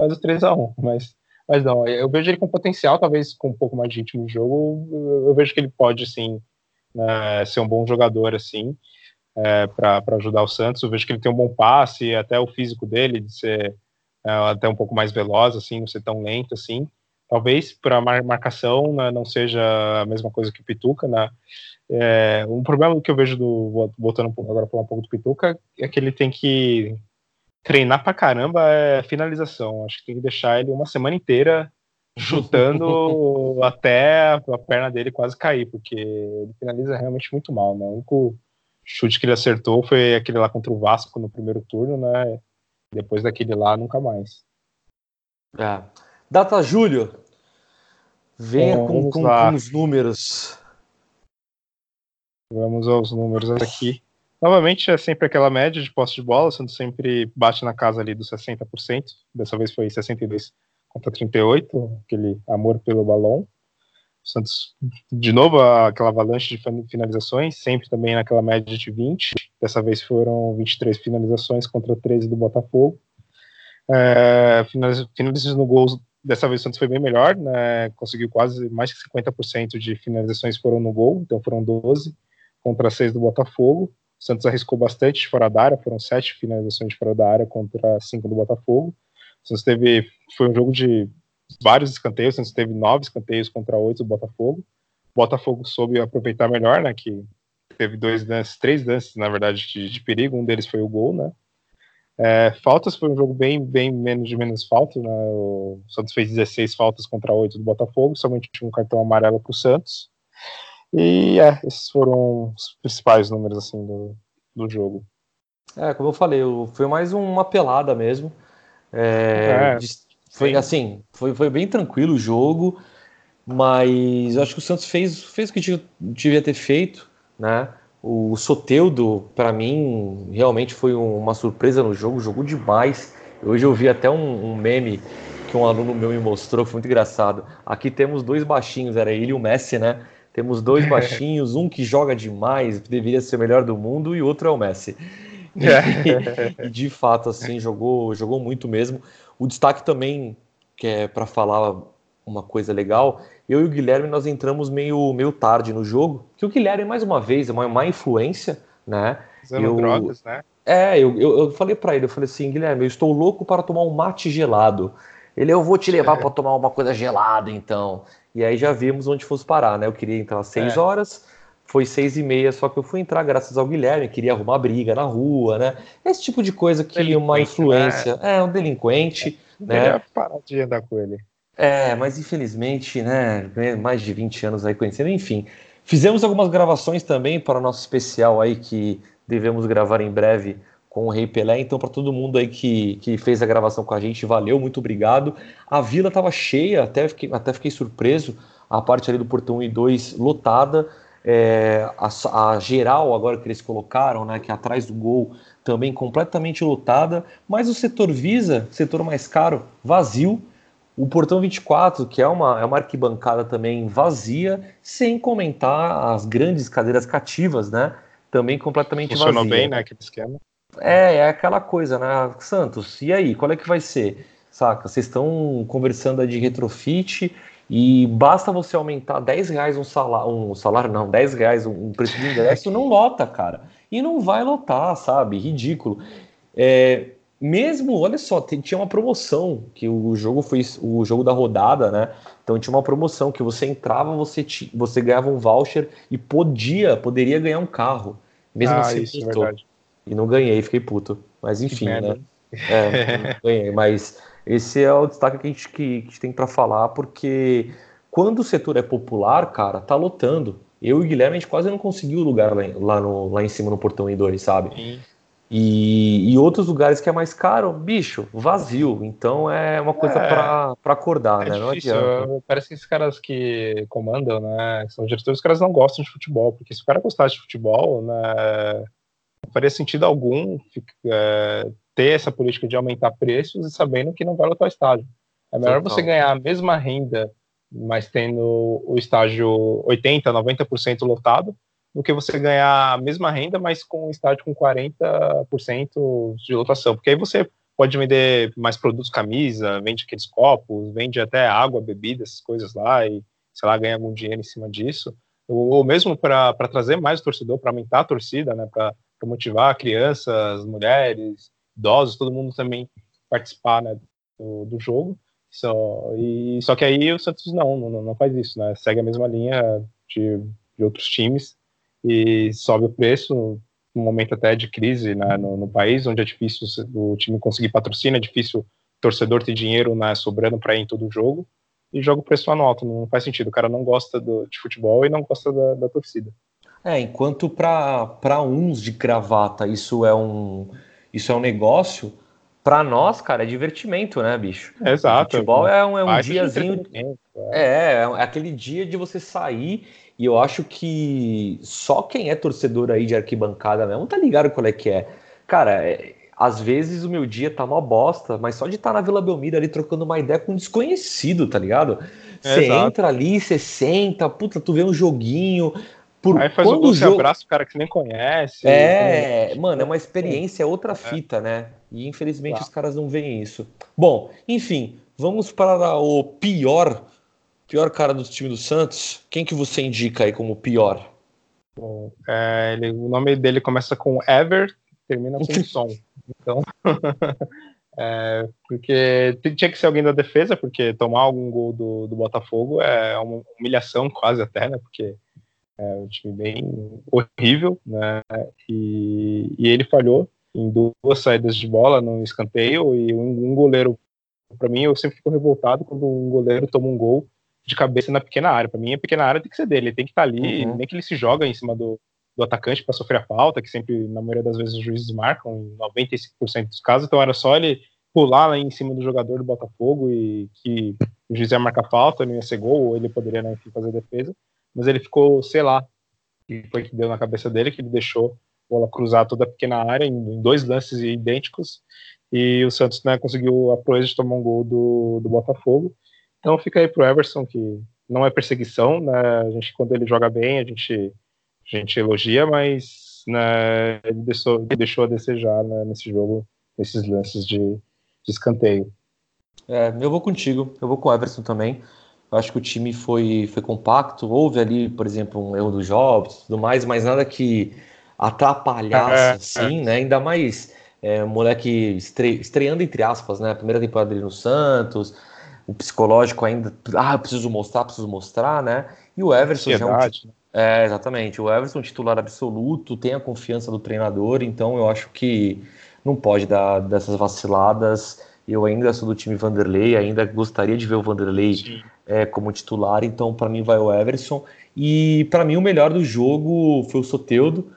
faz o 3x1. Mas, mas não, eu vejo ele com potencial, talvez com um pouco mais de ritmo de jogo, eu vejo que ele pode, sim, né, ser um bom jogador, assim, é, para ajudar o Santos. Eu vejo que ele tem um bom passe, até o físico dele, de ser é, até um pouco mais veloz, assim, não ser tão lento, assim. Talvez para marcação né, não seja a mesma coisa que o Pituca, né? É, um problema que eu vejo do voltando agora falar um pouco do Pituca é que ele tem que treinar pra caramba é finalização. Acho que tem que deixar ele uma semana inteira chutando até a perna dele quase cair, porque ele finaliza realmente muito mal, né? O único chute que ele acertou foi aquele lá contra o Vasco no primeiro turno, né? Depois daquele lá, nunca mais. É. Data Júlio, venha com, com, com, os números. Vamos aos números aqui. Novamente, é sempre aquela média de posse de bola, sendo sempre bate na casa ali dos 60%. Dessa vez foi 62 contra 38, aquele amor pelo balão. Santos, de novo, aquela avalanche de finalizações, sempre também naquela média de 20. Dessa vez foram 23 finalizações contra 13 do Botafogo. É, finalizações no gol Dessa vez o Santos foi bem melhor, né? conseguiu quase mais que 50% de finalizações foram no gol, então foram 12 contra 6 do Botafogo. O Santos arriscou bastante de fora da área, foram 7 finalizações de fora da área contra 5 do Botafogo. Santos teve, foi um jogo de vários escanteios, Santos teve 9 escanteios contra 8 do Botafogo. O Botafogo soube aproveitar melhor, né, que teve dois lances, três lances, na verdade, de, de, perigo, um deles foi o gol, né? É, faltas foi um jogo bem, bem menos de menos faltas, né? O Santos fez 16 faltas contra 8 do Botafogo, somente um cartão amarelo para o Santos. E é, esses foram os principais números assim do, do jogo. É, como eu falei, foi mais uma pelada mesmo. É, é, foi assim, foi, foi bem tranquilo o jogo, mas eu acho que o Santos fez, fez o que devia ter feito, né? O Soteudo, para mim, realmente foi uma surpresa no jogo, jogou demais. Hoje eu vi até um, um, meme que um aluno meu me mostrou, foi muito engraçado. Aqui temos dois baixinhos, era ele e o Messi, né? Temos dois baixinhos, um que joga demais, deveria ser o melhor do mundo, e outro é o Messi. E, e de fato, assim, jogou, jogou muito mesmo. O destaque também, que é para falar uma coisa legal, eu e o Guilherme nós entramos meio, meio tarde no jogo, que o Guilherme, mais uma vez, é uma má influência, né? Usando eu, drogas, né? É, eu, eu, eu falei para ele, eu falei assim, Guilherme, eu estou louco para tomar um mate gelado. Ele, eu vou te levar para tomar uma coisa gelada, então. E aí já vimos onde fosse parar, né? Eu queria entrar às seis é. horas, foi seis e meia, só que eu fui entrar graças ao Guilherme, queria arrumar briga na rua, né? Esse tipo de coisa que uma influência, né? é um delinquente, é, né? parar de andar com ele. É, mas infelizmente, né, mais de 20 anos aí conhecendo, enfim. Fizemos algumas gravações também para o nosso especial aí que devemos gravar em breve com o Rei Pelé. Então, para todo mundo aí que, que fez a gravação com a gente, valeu, muito obrigado. A vila estava cheia, até fiquei, até fiquei surpreso. A parte ali do portão 1 e 2 lotada. É, a, a, geral agora que eles colocaram, né, que é atrás do gol, também completamente lotada. Mas o setor Visa, setor mais caro, vazio. O Portão 24, que é uma, é uma arquibancada também vazia, sem comentar as grandes cadeiras cativas, né? Também completamente Funcionou vazia. bem, né? Aquele esquema. É, é aquela coisa, né? Santos, e aí, qual é que vai ser? Saca? Vocês estão conversando de retrofit e basta você aumentar 10 reais um salário, um salário não, 10 reais um preço de ingresso, não lota, cara. E não vai lotar, sabe? Ridículo. É, mesmo, olha só, tinha uma promoção, que o jogo foi o jogo da rodada, né? Então tinha uma promoção que você entrava, você, você ganhava um voucher e podia, poderia ganhar um carro. Mesmo ah, assim, isso, é E não ganhei, fiquei puto. Mas enfim, né? É, ganhei. Mas esse é o destaque que a gente, que, que tem para falar, porque quando o setor é popular, cara, tá lotando. Eu e o Guilherme, a gente quase não conseguiu lugar lá, lá, no, lá em cima no portão I2, sabe? Sim. E, e outros lugares que é mais caro, bicho, vazio. Então é uma coisa é, para acordar, é né? Não difícil. adianta. Parece que esses caras que comandam, né? São diretores, os caras não gostam de futebol, porque se o cara gostasse de futebol, né? Não faria sentido algum é, ter essa política de aumentar preços e sabendo que não vai lotar o estádio. É melhor Total. você ganhar a mesma renda, mas tendo o estádio 80%, 90% lotado, do que você ganhar a mesma renda, mas com um estádio com 40% de lotação. Porque aí você pode vender mais produtos, camisa, vende aqueles copos, vende até água, bebida, essas coisas lá, e, sei lá, ganha algum dinheiro em cima disso. Ou, ou mesmo para trazer mais torcedor, para aumentar a torcida, né, para motivar crianças, mulheres, idosos, todo mundo também participar né, do, do jogo. Só, e, só que aí o Santos não, não, não faz isso, né? Segue a mesma linha de, de outros times e sobe o preço num momento até de crise né, no, no, país, onde é difícil o time conseguir patrocínio, é difícil o torcedor ter dinheiro né, sobrando para ir em todo jogo, e joga o preço nota, não faz sentido. O cara não gosta do, de futebol e não gosta da, da torcida. É, enquanto para uns de gravata isso é um, isso é um negócio, para nós, cara, é divertimento, né, bicho? exato. Futebol é um, é um diazinho. É. é, é aquele dia de você sair e eu acho que só quem é torcedor aí de arquibancada mesmo tá ligado qual é que é. Cara, é, às vezes o meu dia tá uma bosta, mas só de estar tá na Vila Belmiro ali trocando uma ideia com um desconhecido, tá ligado? Você é, entra ali, você senta, puta, tu vê um joguinho. Por... Aí faz Quando um jogo... abraço o cara que nem conhece. É, mano, é uma experiência, é outra fita, né? E infelizmente tá. os caras não veem isso. Bom, enfim, vamos para o pior Pior cara do time do Santos, quem que você indica aí como pior? Bom, é, ele, o nome dele começa com Ever, termina com som. Então, é, porque tinha que ser alguém da defesa, porque tomar algum gol do, do Botafogo é uma humilhação quase até, né? Porque É um time bem horrível, né? E, e ele falhou em duas saídas de bola no escanteio e um, um goleiro. Para mim, eu sempre fico revoltado quando um goleiro toma um gol de cabeça na pequena área. Para mim, a pequena área tem que ser dele, ele tem que estar tá ali, uhum. nem que ele se joga em cima do, do atacante para sofrer a falta, que sempre, na maioria das vezes, os juízes marcam, em 95% dos casos. Então, era só ele pular lá em cima do jogador do Botafogo e que o juiz ia marcar falta, não ia ser gol, ou ele poderia, né, enfim, fazer defesa. Mas ele ficou, sei lá, que foi que deu na cabeça dele, que ele deixou a bola cruzar toda a pequena área em, dois lances idênticos e o Santos né, conseguiu a proeza de tomar um gol do, do Botafogo. Então fica aí pro Everson, que não é perseguição, né? A gente, quando ele joga bem, a gente, a gente elogia, mas né, ele deixou, deixou a desejar né, nesse jogo, nesses lances de, de escanteio. É, eu vou contigo, eu vou com o Everson também. Eu acho que o time foi, foi compacto. Houve ali, por exemplo, um erro do Jobs tudo mais, mas nada que atrapalhasse, é, assim, é. né? Ainda mais é, moleque estre, estreando, entre aspas, né? A primeira temporada dele no Santos, o psicológico ainda. Ah, preciso mostrar, preciso mostrar, né? E o Everson já é, um, é exatamente. O Everson, titular absoluto, tem a confiança do treinador, então eu acho que não pode dar dessas vaciladas. Eu ainda sou do time Vanderlei, ainda gostaria de ver o Vanderlei é, como titular, então para mim vai o Everson. E para mim o melhor do jogo foi o Soteudo,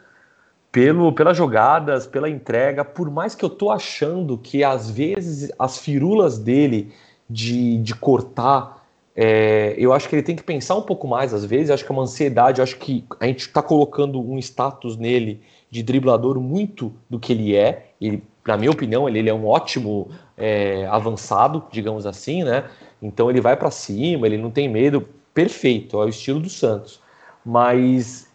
pelo, pelas jogadas, pela entrega, por mais que eu tô achando que às vezes as firulas dele de, de cortar, é, eu acho que ele tem que pensar um pouco mais às vezes, acho que é uma ansiedade, acho que a gente está colocando um status nele de driblador muito do que ele é, ele, na minha opinião, ele, ele é um ótimo é, avançado, digamos assim, né? Então ele vai para cima, ele não tem medo, perfeito, é o estilo do Santos. Mas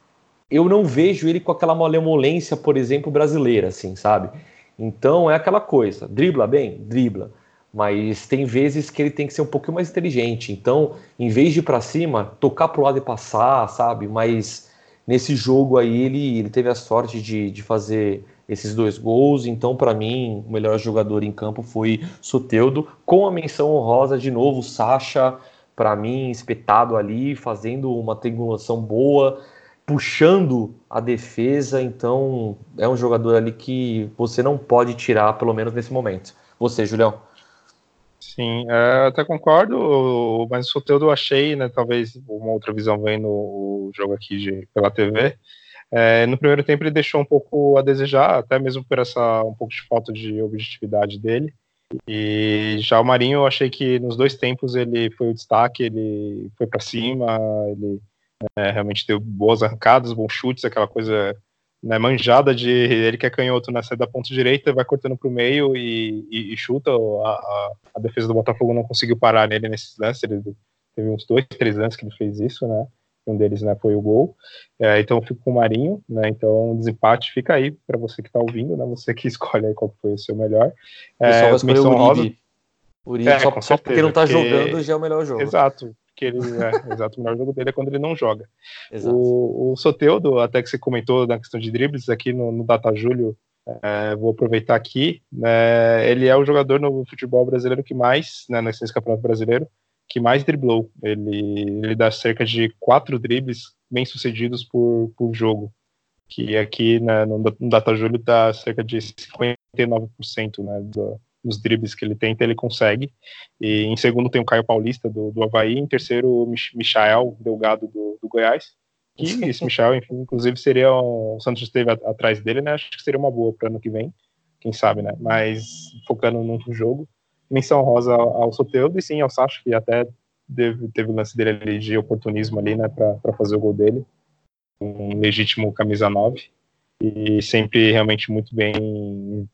eu não vejo ele com aquela malemolência, por exemplo, brasileira, assim, sabe? Então é aquela coisa, dribla bem, dribla, mas tem vezes que ele tem que ser um pouquinho mais inteligente. Então, em vez de ir para cima, tocar pro lado e passar, sabe? Mas nesse jogo aí ele, ele teve a sorte de, de fazer esses dois gols. Então, para mim, o melhor jogador em campo foi Soteudo, com a menção honrosa de novo, Sacha, para mim, espetado ali, fazendo uma triangulação boa, puxando a defesa. Então, é um jogador ali que você não pode tirar, pelo menos nesse momento. Você, Julião? Sim, é, até concordo, mas o Soteudo eu achei, né, talvez uma outra visão vendo o jogo aqui de, pela TV, é, no primeiro tempo ele deixou um pouco a desejar, até mesmo por essa um pouco de falta de objetividade dele. E já o Marinho, eu achei que nos dois tempos ele foi o destaque, ele foi para cima, ele é, realmente deu boas arrancadas, bons chutes, aquela coisa né, manjada de ele que é canhoto na saída da ponta direita, vai cortando para o meio e, e, e chuta. A, a, a, defesa do Botafogo não conseguiu parar nele nesses lances, ele teve uns dois, três anos que ele fez isso, né? Um deles né, foi o gol. É, então eu fico com o Marinho, né? Então o desempate fica aí para você que está ouvindo, né? Você que escolhe aí qual foi o seu melhor. É, o menção o Uribe. Uribe é, só, certeza, só, porque não está porque... jogando já é o melhor jogo. Exato. Porque ele, é, exato, o melhor jogo dele é quando ele não joga. O, o Soteudo, até que você comentou na questão de dribles, aqui no, no Data Júlio, é, vou aproveitar aqui, né, ele é o jogador no futebol brasileiro que mais, né, nesse campeonato brasileiro, que mais driblou. Ele, ele dá cerca de quatro dribles bem sucedidos por, por jogo, que aqui né, no, no Data Júlio dá cerca de 59% né, do, dos dribles que ele tenta, ele consegue. E em segundo tem o Caio Paulista do, do Havaí, em terceiro o Michael Delgado do, do Goiás. E esse Michel, enfim, inclusive seria o Santos esteve atrás dele, né? Acho que seria uma boa para ano que vem, quem sabe, né? Mas focando no jogo, menção rosa ao Soteldo e sim ao Sacha, que até teve, teve o lance dele ali de oportunismo ali, né, para fazer o gol dele. Um legítimo camisa 9. E sempre realmente muito bem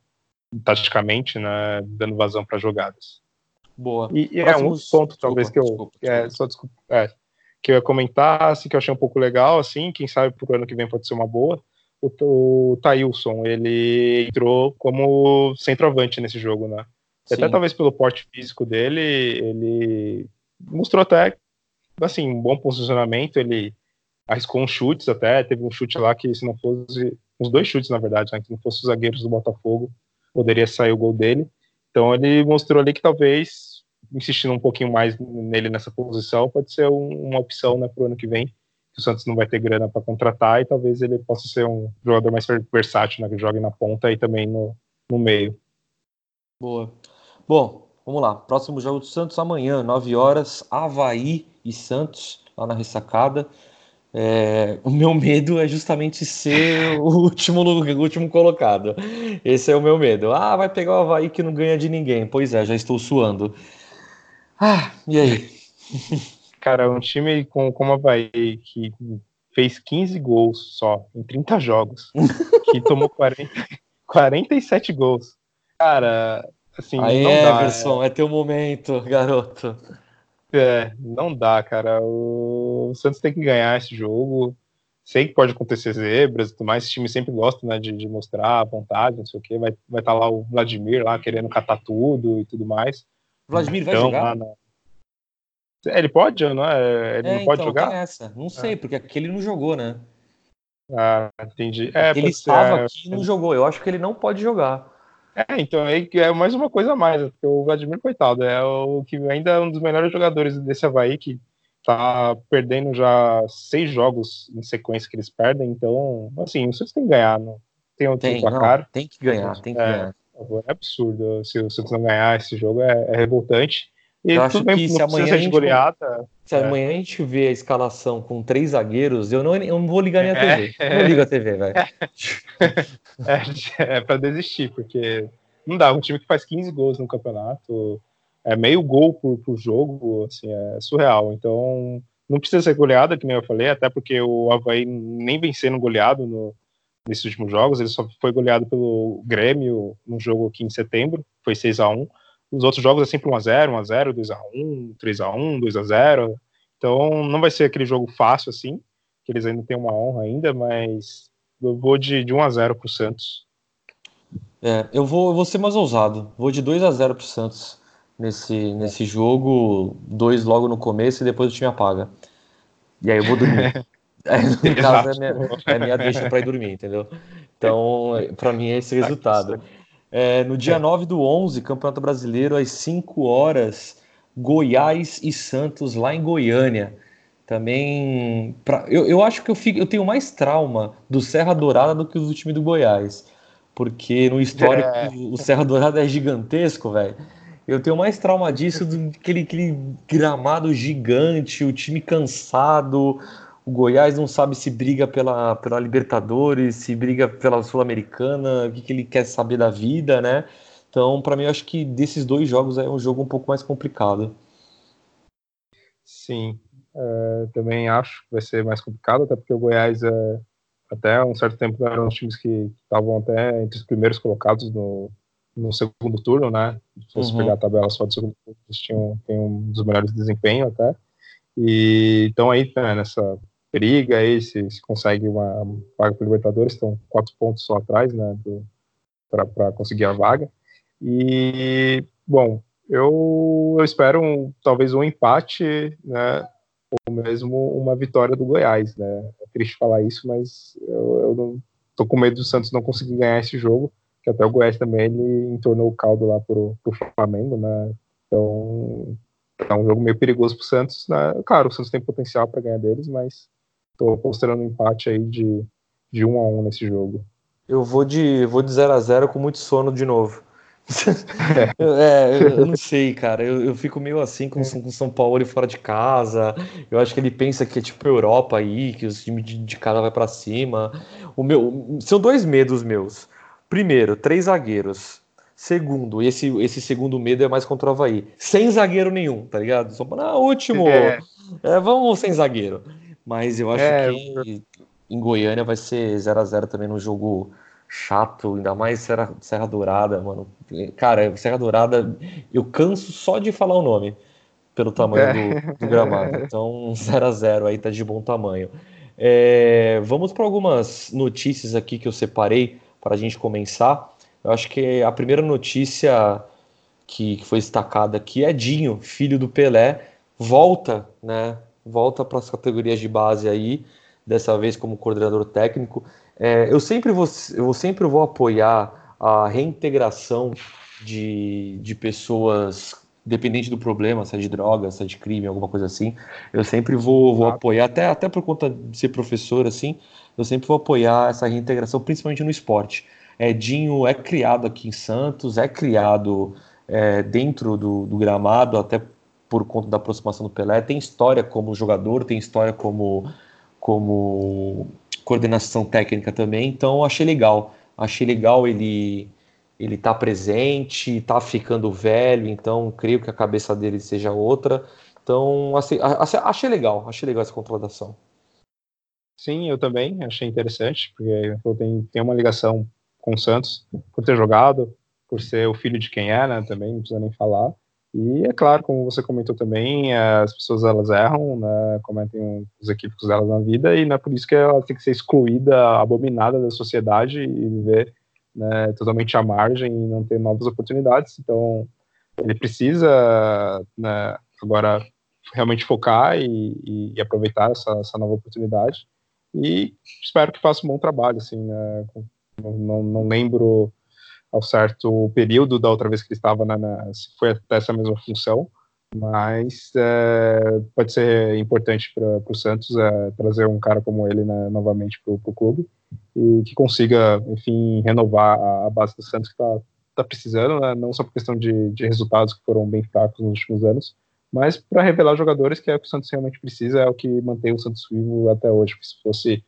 taticamente, né, dando vazão para jogadas. Boa. E, e é um ponto, talvez, que eu. Desculpa, desculpa. É, só desculpa. É, que eu ia comentar, assim, que eu achei um pouco legal, assim, quem sabe pro ano que vem pode ser uma boa. O, o Thailson, ele entrou como centroavante nesse jogo, né? Sim. Até talvez pelo porte físico dele, ele mostrou até assim, um bom posicionamento, ele arriscou uns chutes até, teve um chute lá que se não fosse, uns dois chutes na verdade, né, que não fosse os zagueiros do Botafogo, poderia sair o gol dele. Então ele mostrou ali que talvez insistindo um pouquinho mais nele nessa posição pode ser um, uma opção né, para o ano que vem. que o Santos não vai ter grana para contratar e talvez ele possa ser um jogador mais versátil, né, que jogue na ponta e também no, no meio. Boa. Bom, vamos lá. Próximo jogo do Santos amanhã, 9 horas, Havaí e Santos, lá na ressacada. É, o meu medo é justamente ser o último, o último colocado. Esse é o meu medo. Ah, vai pegar o Havaí que não ganha de ninguém. Pois é, já estou suando. Ah, e aí? Cara, um time com, como o Havaí que fez 15 gols só em 30 jogos, que tomou 40, 47 gols. Cara, assim, aí, não Everson, dá, é... é teu momento, garoto. É, não dá, cara. O Santos tem que ganhar esse jogo. Sei que pode acontecer zebras e tudo mais. Esse time sempre gosta né, de, de mostrar a vontade, não sei o quê. Vai estar vai tá lá o Vladimir lá querendo catar tudo e tudo mais. O Vladimir então, vai jogar? Lá, é, ele pode, não é? Ele é, não pode então, jogar? essa. Não sei, é. porque aquele não jogou, né? Ah, entendi. É, ele estava ser, aqui e não jogou. Eu acho que ele não pode jogar. É, então é, é mais uma coisa a mais, porque o Vladimir, coitado, é o que ainda é um dos melhores jogadores desse Havaí, que tá perdendo já seis jogos em sequência que eles perdem, então, assim, Santos tem que ganhar, não tem outro tem, placar. Tem que ganhar, tem que é, ganhar. É absurdo, se o Santos não ganhar esse jogo é, é revoltante. E eu acho bem, que se amanhã, a gente, goleada, se é. amanhã a gente vê a escalação com três zagueiros, eu não, eu não vou ligar minha é, TV. É, não ligo a TV, velho. É, é para desistir, porque não dá. Um time que faz 15 gols no campeonato, é meio gol por, por jogo, assim, é surreal. Então, não precisa ser goleada, que nem eu falei, até porque o Havaí nem vem sendo goleado no, nesses últimos jogos, ele só foi goleado pelo Grêmio no jogo aqui em setembro, foi 6 a 1 os outros jogos é sempre 1x0, 1x0, 2x1, 3x1, 2x0. Então não vai ser aquele jogo fácil assim, que eles ainda têm uma honra ainda, mas eu vou de, de 1x0 pro Santos. É, eu vou, eu vou ser mais ousado. Vou de 2 x 0 pro Santos nesse, nesse jogo, dois logo no começo e depois o time apaga. E aí eu vou dormir. Aí, no caso, é minha, é minha deixa para ir dormir, entendeu? Então, para mim é esse tá resultado. É, no dia é. 9 do 11, Campeonato Brasileiro, às 5 horas, Goiás e Santos, lá em Goiânia. Também. Pra, eu, eu acho que eu, fico, eu tenho mais trauma do Serra Dourada do que do time do Goiás. Porque no histórico é. o Serra Dourada é gigantesco, velho. Eu tenho mais trauma disso do que aquele, aquele gramado gigante, o time cansado, o Goiás não sabe se briga pela, pela Libertadores, se briga pela Sul-Americana, o que, que ele quer saber da vida, né? Então, para mim, eu acho que desses dois jogos é um jogo um pouco mais complicado. Sim, é, também acho que vai ser mais complicado, até porque o Goiás, é, até um certo tempo, era um dos times que estavam até entre os primeiros colocados no, no segundo turno, né? Se você uhum. pegar a tabela só do segundo turno, eles tinham, um dos melhores desempenhos até. E então aí, né, nessa briga aí, se, se consegue uma vaga para Libertadores, estão quatro pontos só atrás, né, para conseguir a vaga. E, bom, eu, eu espero um, talvez um empate, né, ou mesmo uma vitória do Goiás, né. É triste falar isso, mas eu, eu não tô com medo do Santos não conseguir ganhar esse jogo, que até o Goiás também ele entornou o caldo lá pro, pro Flamengo, né. Então, é um jogo meio perigoso pro Santos, né. Claro, o Santos tem potencial para ganhar deles, mas Tô considerando um empate aí de, de 1 a 1 nesse jogo. Eu vou de vou de 0 a 0 com muito sono de novo. é, eu não sei, cara. Eu, eu fico meio assim com, com São Paulo e fora de casa. Eu acho que ele pensa que é tipo Europa aí, que os times de, de casa vai para cima. O meu, são dois medos meus. Primeiro, três zagueiros. Segundo, esse, esse segundo medo é mais contra o Havaí. Sem zagueiro nenhum, tá ligado? Só para ah, último. É. É, vamos sem zagueiro. Mas eu acho é, que em Goiânia vai ser 0 a 0 também no jogo chato, ainda mais Serra, Serra Dourada, mano. Cara, Serra Dourada, eu canso só de falar o nome pelo tamanho é. do, do, gramado. Então, 0 a 0 aí tá de bom tamanho. É, vamos para algumas notícias aqui que eu separei para a gente começar. Eu acho que a primeira notícia que, que foi destacada aqui é Dinho, filho do Pelé, volta, né, volta para as categorias de base aí, dessa vez como coordenador técnico. É, eu, sempre vou, eu sempre vou apoiar a reintegração de, de pessoas independente do problema, se é de droga, se é de crime, alguma coisa assim, eu sempre vou, vou apoiar, até, até por conta de ser professor, assim, eu sempre vou apoiar essa reintegração, principalmente no esporte. Edinho é criado aqui em Santos, é criado é, dentro do, do, gramado, até por conta da aproximação do Pelé, tem história como jogador, tem história como, como coordenação técnica também, então achei legal. Achei legal ele ele tá presente, tá ficando velho, então creio que a cabeça dele seja outra. Então, assim, achei legal, achei legal essa contratação. Sim, eu também achei interessante, porque tem, tem uma ligação com o Santos, por ter jogado, por ser o filho de quem é, né, também, não precisa nem falar. E é claro, como você comentou também, as pessoas elas erram, né, cometem os equívocos delas na vida, e não é por isso que ela tem que ser excluída, abominada da sociedade e viver né, totalmente à margem e não ter novas oportunidades. Então, ele precisa né, agora realmente focar e, e, aproveitar essa, essa, nova oportunidade. E espero que faça um bom trabalho. Assim, né, não, não, lembro ao certo período da outra vez que ele estava, na, na foi até essa mesma função, mas é, pode ser importante para o Santos é, trazer um cara como ele né, novamente para o clube e que consiga, enfim, renovar a, a base do Santos que está tá precisando, né, não só por questão de, de, resultados que foram bem fracos nos últimos anos, mas para revelar jogadores que é o que o Santos realmente precisa, é o que mantém o Santos vivo até hoje, se fosse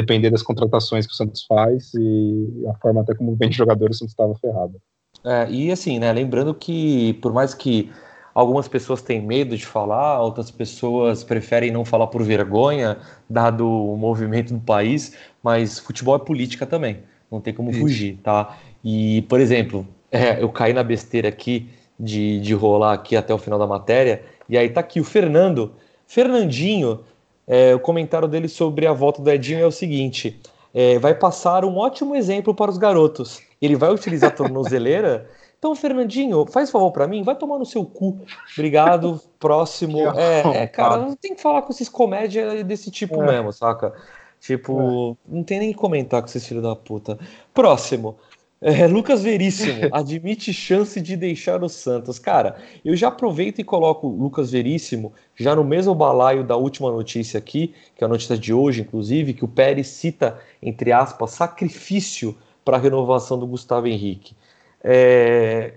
depender das contratações que o Santos faz e a forma até como vende jogadores, o Santos estava ferrado. É, e assim, né, lembrando que por mais que Algumas pessoas têm medo de falar, outras pessoas preferem não falar por vergonha, dado o movimento do país, mas futebol é política também, não tem como Isso. fugir, tá? E, por exemplo, é, eu caí na besteira aqui de, de rolar aqui até o final da matéria, e aí tá aqui o Fernando, Fernandinho, é, o comentário dele sobre a volta do Edinho é o seguinte: é, vai passar um ótimo exemplo para os garotos. Ele vai utilizar a tornozeleira então, Fernandinho, faz favor para mim, vai tomar no seu cu. Obrigado, próximo. É, é, cara, não tem que falar com esses comédia desse tipo é. mesmo, saca? Tipo, é. não tem nem que comentar com esses filhos da puta. Próximo. É, Lucas Veríssimo admite chance de deixar o Santos. Cara, eu já aproveito e coloco o Lucas Veríssimo já no mesmo balaio da última notícia aqui, que é a notícia de hoje, inclusive, que o Pérez cita, entre aspas, sacrifício para a renovação do Gustavo Henrique. É,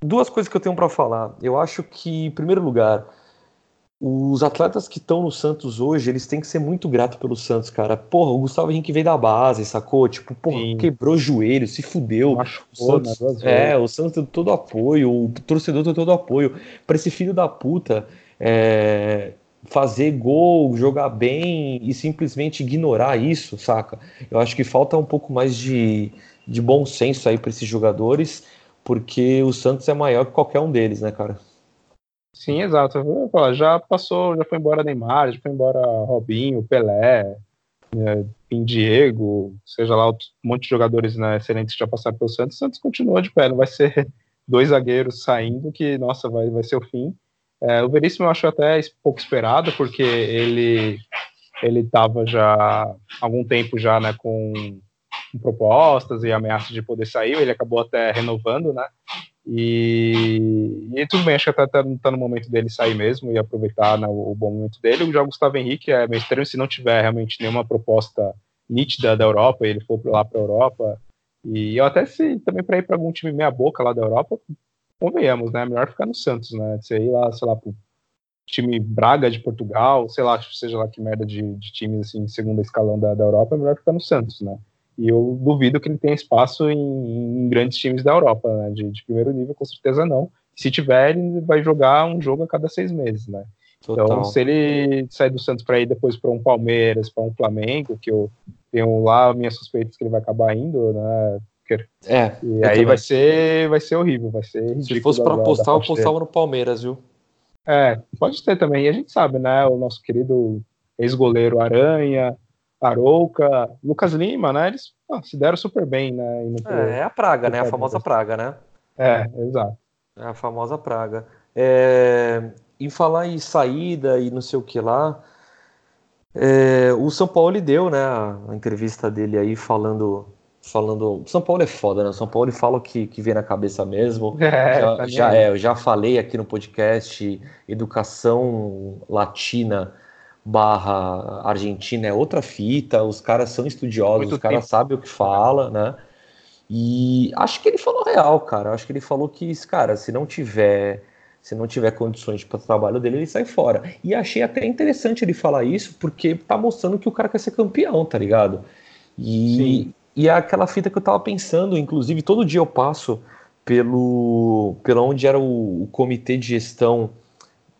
duas coisas que eu tenho para falar. Eu acho que, em primeiro lugar, os atletas que estão no Santos hoje, eles têm que ser muito gratos pelo Santos, cara. Porra, o Gustavo Henrique veio da base, sacou? Tipo, porra, Sim. quebrou o joelho, se fudeu. Machucou, o Santos, né, é, o Santos deu todo apoio, o torcedor deu todo apoio. Pra esse filho da puta é, fazer gol, jogar bem e simplesmente ignorar isso, saca? Eu acho que falta um pouco mais de de bom senso aí para esses jogadores, porque o Santos é maior que qualquer um deles, né, cara? Sim, exato. Já passou, já foi embora Neymar, já foi embora Robinho, Pelé, né, Diego, seja lá, um monte de jogadores né, excelentes que já passaram pelo Santos. Santos continua de pé, não vai ser dois zagueiros saindo que, nossa, vai, vai ser o fim. É, o Veríssimo eu acho até pouco esperado, porque ele ele estava já há algum tempo já né, com com propostas e ameaças de poder sair, ele acabou até renovando, né? E, e tudo bem, acho que até tá, tá, no momento dele sair mesmo e aproveitar né, o, o, bom momento dele. O João Gustavo Henrique é meio estranho se não tiver realmente nenhuma proposta nítida da Europa, ele for lá para a Europa. E eu até se também para ir para algum time meia boca lá da Europa, convenhamos, né? Melhor ficar no Santos, né? Você ir lá, sei lá, pro time Braga de Portugal, sei lá, seja lá que merda de, de times assim, segundo escalão da, da Europa, é melhor ficar no Santos, né? E eu duvido que ele tenha espaço em, em grandes times da Europa, né? De, de, primeiro nível, com certeza não. Se tiver, ele vai jogar um jogo a cada seis meses, né? Total. Então, se ele sair do Santos para ir depois para um Palmeiras, para um Flamengo, que eu tenho lá minhas suspeitas que ele vai acabar indo, né? É. E aí vai ser, vai ser horrível, vai ser Se fosse para apostar, eu apostava no Palmeiras, viu? É, pode ter também. E a gente sabe, né? O nosso querido ex-goleiro Aranha, Arouca, Lucas Lima, né? Eles ah, se deram super bem, né? Pro, é, é, a praga, né? A famosa praga, né? É, exato. É a famosa praga. É, em falar em saída e não sei o que lá, é, o São Paulo deu, né? A entrevista dele aí falando falando. São Paulo é foda, né? São Paulo fala o que, que vem na cabeça mesmo. É, já, tá já é, eu já falei aqui no podcast, educação latina barra Argentina é outra fita, os caras são estudiosos, Muito os caras sabem o que fala, né? E acho que ele falou real, cara. Acho que ele falou que, cara, se não tiver, se não tiver condições para o trabalho dele, ele sai fora. E achei até interessante ele falar isso, porque tá mostrando que o cara quer ser campeão, tá ligado? E, e é aquela fita que eu tava pensando, inclusive, todo dia eu passo pelo, pelo onde era o, o comitê de gestão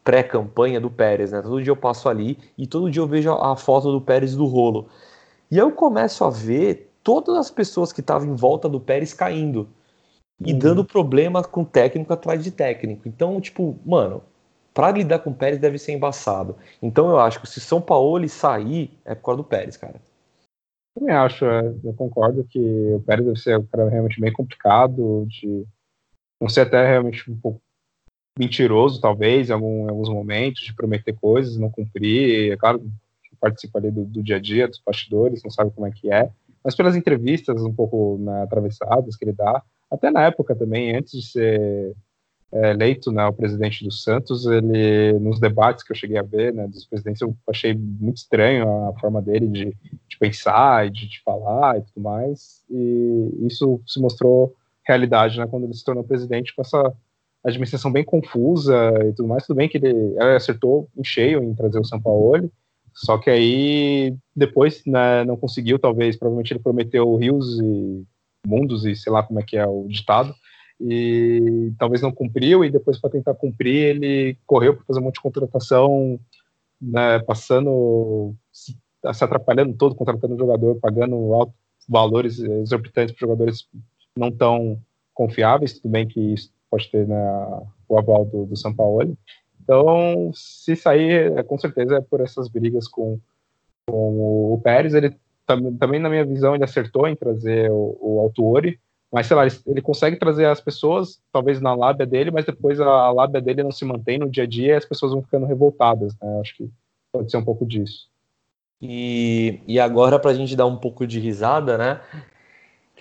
pré-campanha do Pérez, né? Todo dia eu passo ali e todo dia eu vejo a foto do Pérez do rolo. E aí eu começo a ver todas as pessoas que estavam em volta do Pérez caindo e uhum. dando problema com técnico atrás de técnico. Então, tipo, mano, para lidar com o Pérez deve ser embaçado. Então eu acho que se São Paulo sair, é por causa do Pérez, cara. Também acho, é, eu concordo que o Pérez deve ser um cara realmente bem complicado, de não ser até realmente um pouco mentiroso, talvez, em, algum, em alguns momentos, de prometer coisas, não cumprir. É claro participa ali do, do, dia a dia, dos bastidores, não sabe como é que é. Mas pelas entrevistas um pouco né, atravessadas que ele dá, até na época também, antes de ser é, eleito né, o presidente do Santos, ele, nos debates que eu cheguei a ver né, dos presidentes, eu achei muito estranho a forma dele de, de pensar de, de, falar e tudo mais. E isso se mostrou realidade né, quando ele se tornou presidente com essa administração bem confusa e tudo mais. Tudo bem que ele, acertou em cheio em trazer o São Paulo, só que aí depois né, não conseguiu, talvez, provavelmente ele prometeu rios e mundos e sei lá como é que é o ditado, e talvez não cumpriu, e depois para tentar cumprir ele correu para fazer um monte de contratação, né, passando, se, se atrapalhando todo, contratando jogador, pagando altos valores exorbitantes para jogadores não tão confiáveis, tudo bem que isso pode ter né, o aval do, do São Paulo. Então, se sair, é, com certeza é por essas brigas com, com o Pérez. Ele tam, também, na minha visão, ele acertou em trazer o, o Autuori, mas sei lá, ele, ele, consegue trazer as pessoas, talvez na lábia dele, mas depois a, a, lábia dele não se mantém no dia a dia e as pessoas vão ficando revoltadas. Né? Acho que pode ser um pouco disso. E, e agora, para a gente dar um pouco de risada, né?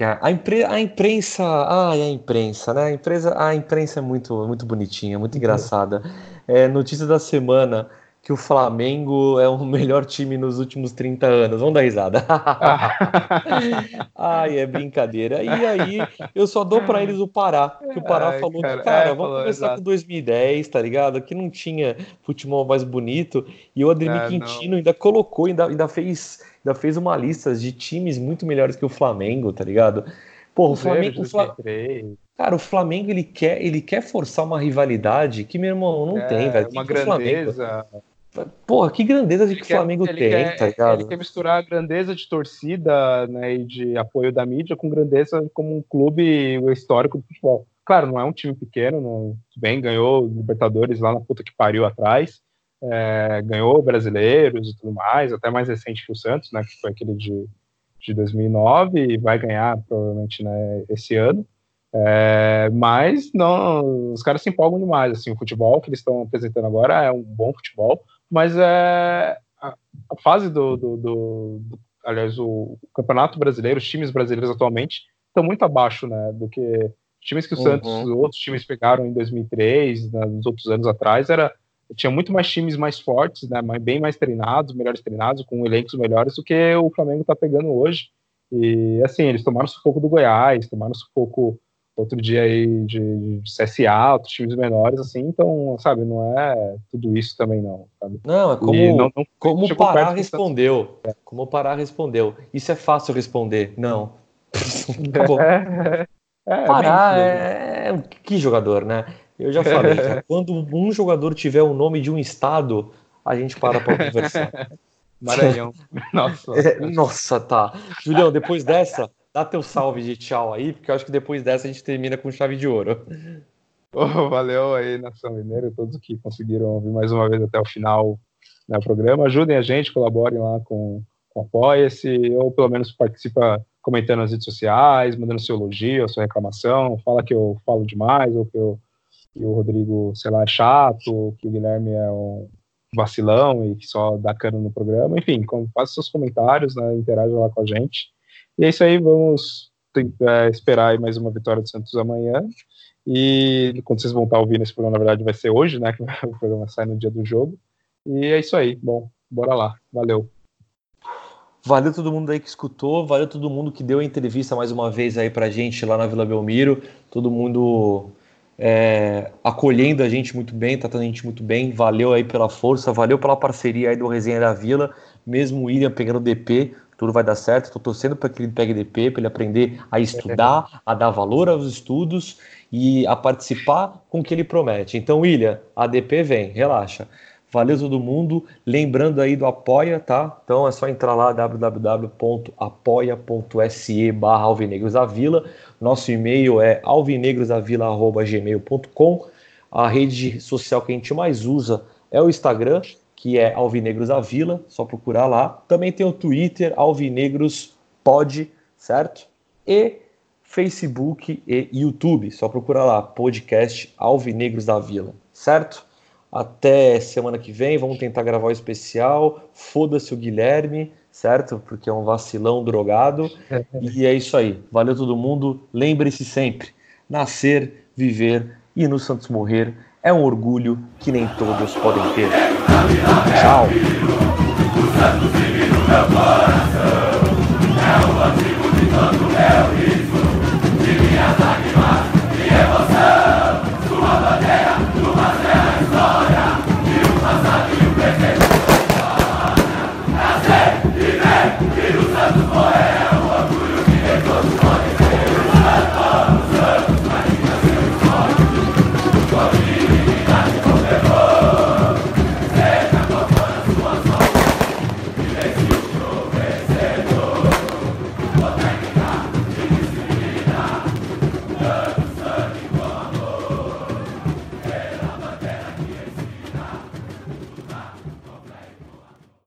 A, impre, a imprensa, ai, a imprensa, né? A, empresa, a imprensa é muito, muito bonitinha, muito engraçada. É, notícia da semana que o Flamengo é o melhor time nos últimos 30 anos. Vamos dar risada. Ai, é brincadeira. E aí, eu só dou para eles o Pará, que o Pará Ai, falou cara, cara é, vamos começar exato. com 2010, tá ligado? Que não tinha futebol mais bonito. E o Ademir é, Quintino não. ainda colocou, ainda, ainda fez ainda fez uma lista de times muito melhores que o Flamengo, tá ligado? Pô, o Flamengo. O. Cara, o Flamengo ele quer, ele quer forçar uma rivalidade que, meu irmão, não é, tem, velho. Uma grandeza. Porra, que grandeza de que o Flamengo tem, quer, tá ligado? Ele quer misturar a grandeza de torcida né, e de apoio da mídia com grandeza como um clube histórico do futebol. Claro, não é um time pequeno, não, bem, ganhou Libertadores lá na puta que pariu atrás, é, ganhou brasileiros e tudo mais, até mais recente que o Santos, né, que foi aquele de, de 2009, e vai ganhar provavelmente né, esse ano. É, mas não, os caras se empolgam demais. Assim, o futebol que eles estão apresentando agora é um bom futebol, mas é a, a fase do, do, do, do, aliás, o, o, campeonato brasileiro, os times brasileiros atualmente estão muito abaixo, né, do que times que o uhum. Santos, outros times pegaram em 2003, né, nos outros anos atrás, era tinha muito mais times mais fortes, né, bem mais treinados, melhores treinados, com elencos melhores do que o Flamengo está pegando hoje. E assim, eles tomaram sufoco do Goiás, tomaram sufoco outro dia aí de, de CSA, outros times menores, assim, então, sabe, não é tudo isso também não, sabe? Não, é como, não, não, como o Pará respondeu, é. como o Pará respondeu, isso é fácil responder, não. é, é, Pará é, que jogador, né? Eu já falei, cara, quando um jogador tiver o nome de um estado, a gente para para conversar. Maranhão. Nossa. É, nossa, tá. Julião, depois dessa, dá teu salve de tchau aí, porque eu acho que depois dessa a gente termina com chave de ouro. Oh, valeu aí, Nação Mineira, todos que conseguiram ouvir mais uma vez até o final do né, programa. Ajudem a gente, colaborem lá com, com Apoia-se, ou pelo menos participa comentando nas redes sociais, mandando seu elogio, sua reclamação, fala que eu falo demais, ou que eu que o Rodrigo, sei lá, é chato, que o Guilherme é um vacilão e que só dá cano no programa. Enfim, faça seus comentários, né, interaja lá com a gente. E é isso aí, vamos tentar esperar mais uma vitória do Santos amanhã. E quando vocês vão estar ouvindo esse programa, na verdade, vai ser hoje, né? Que o programa sai no dia do jogo. E é isso aí. Bom, bora lá. Valeu. Valeu todo mundo aí que escutou, valeu todo mundo que deu a entrevista mais uma vez aí pra gente lá na Vila Belmiro, todo mundo é, acolhendo a gente muito bem, tratando a gente muito bem, valeu aí pela força, valeu pela parceria aí do Resenha da Vila, mesmo o William pegando DP, tudo vai dar certo, tô torcendo para que ele pegue DP, para ele aprender a estudar, a dar valor aos estudos e a participar com o que ele promete. Então, William, a DP vem, relaxa. Valeu todo mundo. Lembrando aí do Apoia, tá? Então é só entrar lá www.apoia.se barra alvinegrosavila. Nosso e-mail é alvinegrosavila.gmail.com A rede social que a gente mais usa é o Instagram, que é alvinegrosavila, só procurar lá. Também tem o Twitter, alvinegrospod, certo? E Facebook e YouTube, só procurar lá, podcast Alvinegros da Vila, certo? Até semana que vem, vamos tentar gravar o especial. Foda-se o Guilherme, certo? Porque é um vacilão drogado. e é isso aí. Valeu todo mundo. Lembre-se sempre: nascer, viver e no Santos morrer é um orgulho que nem todos podem ter. Tchau. O santo meu coração é o antigo de todo meu rio.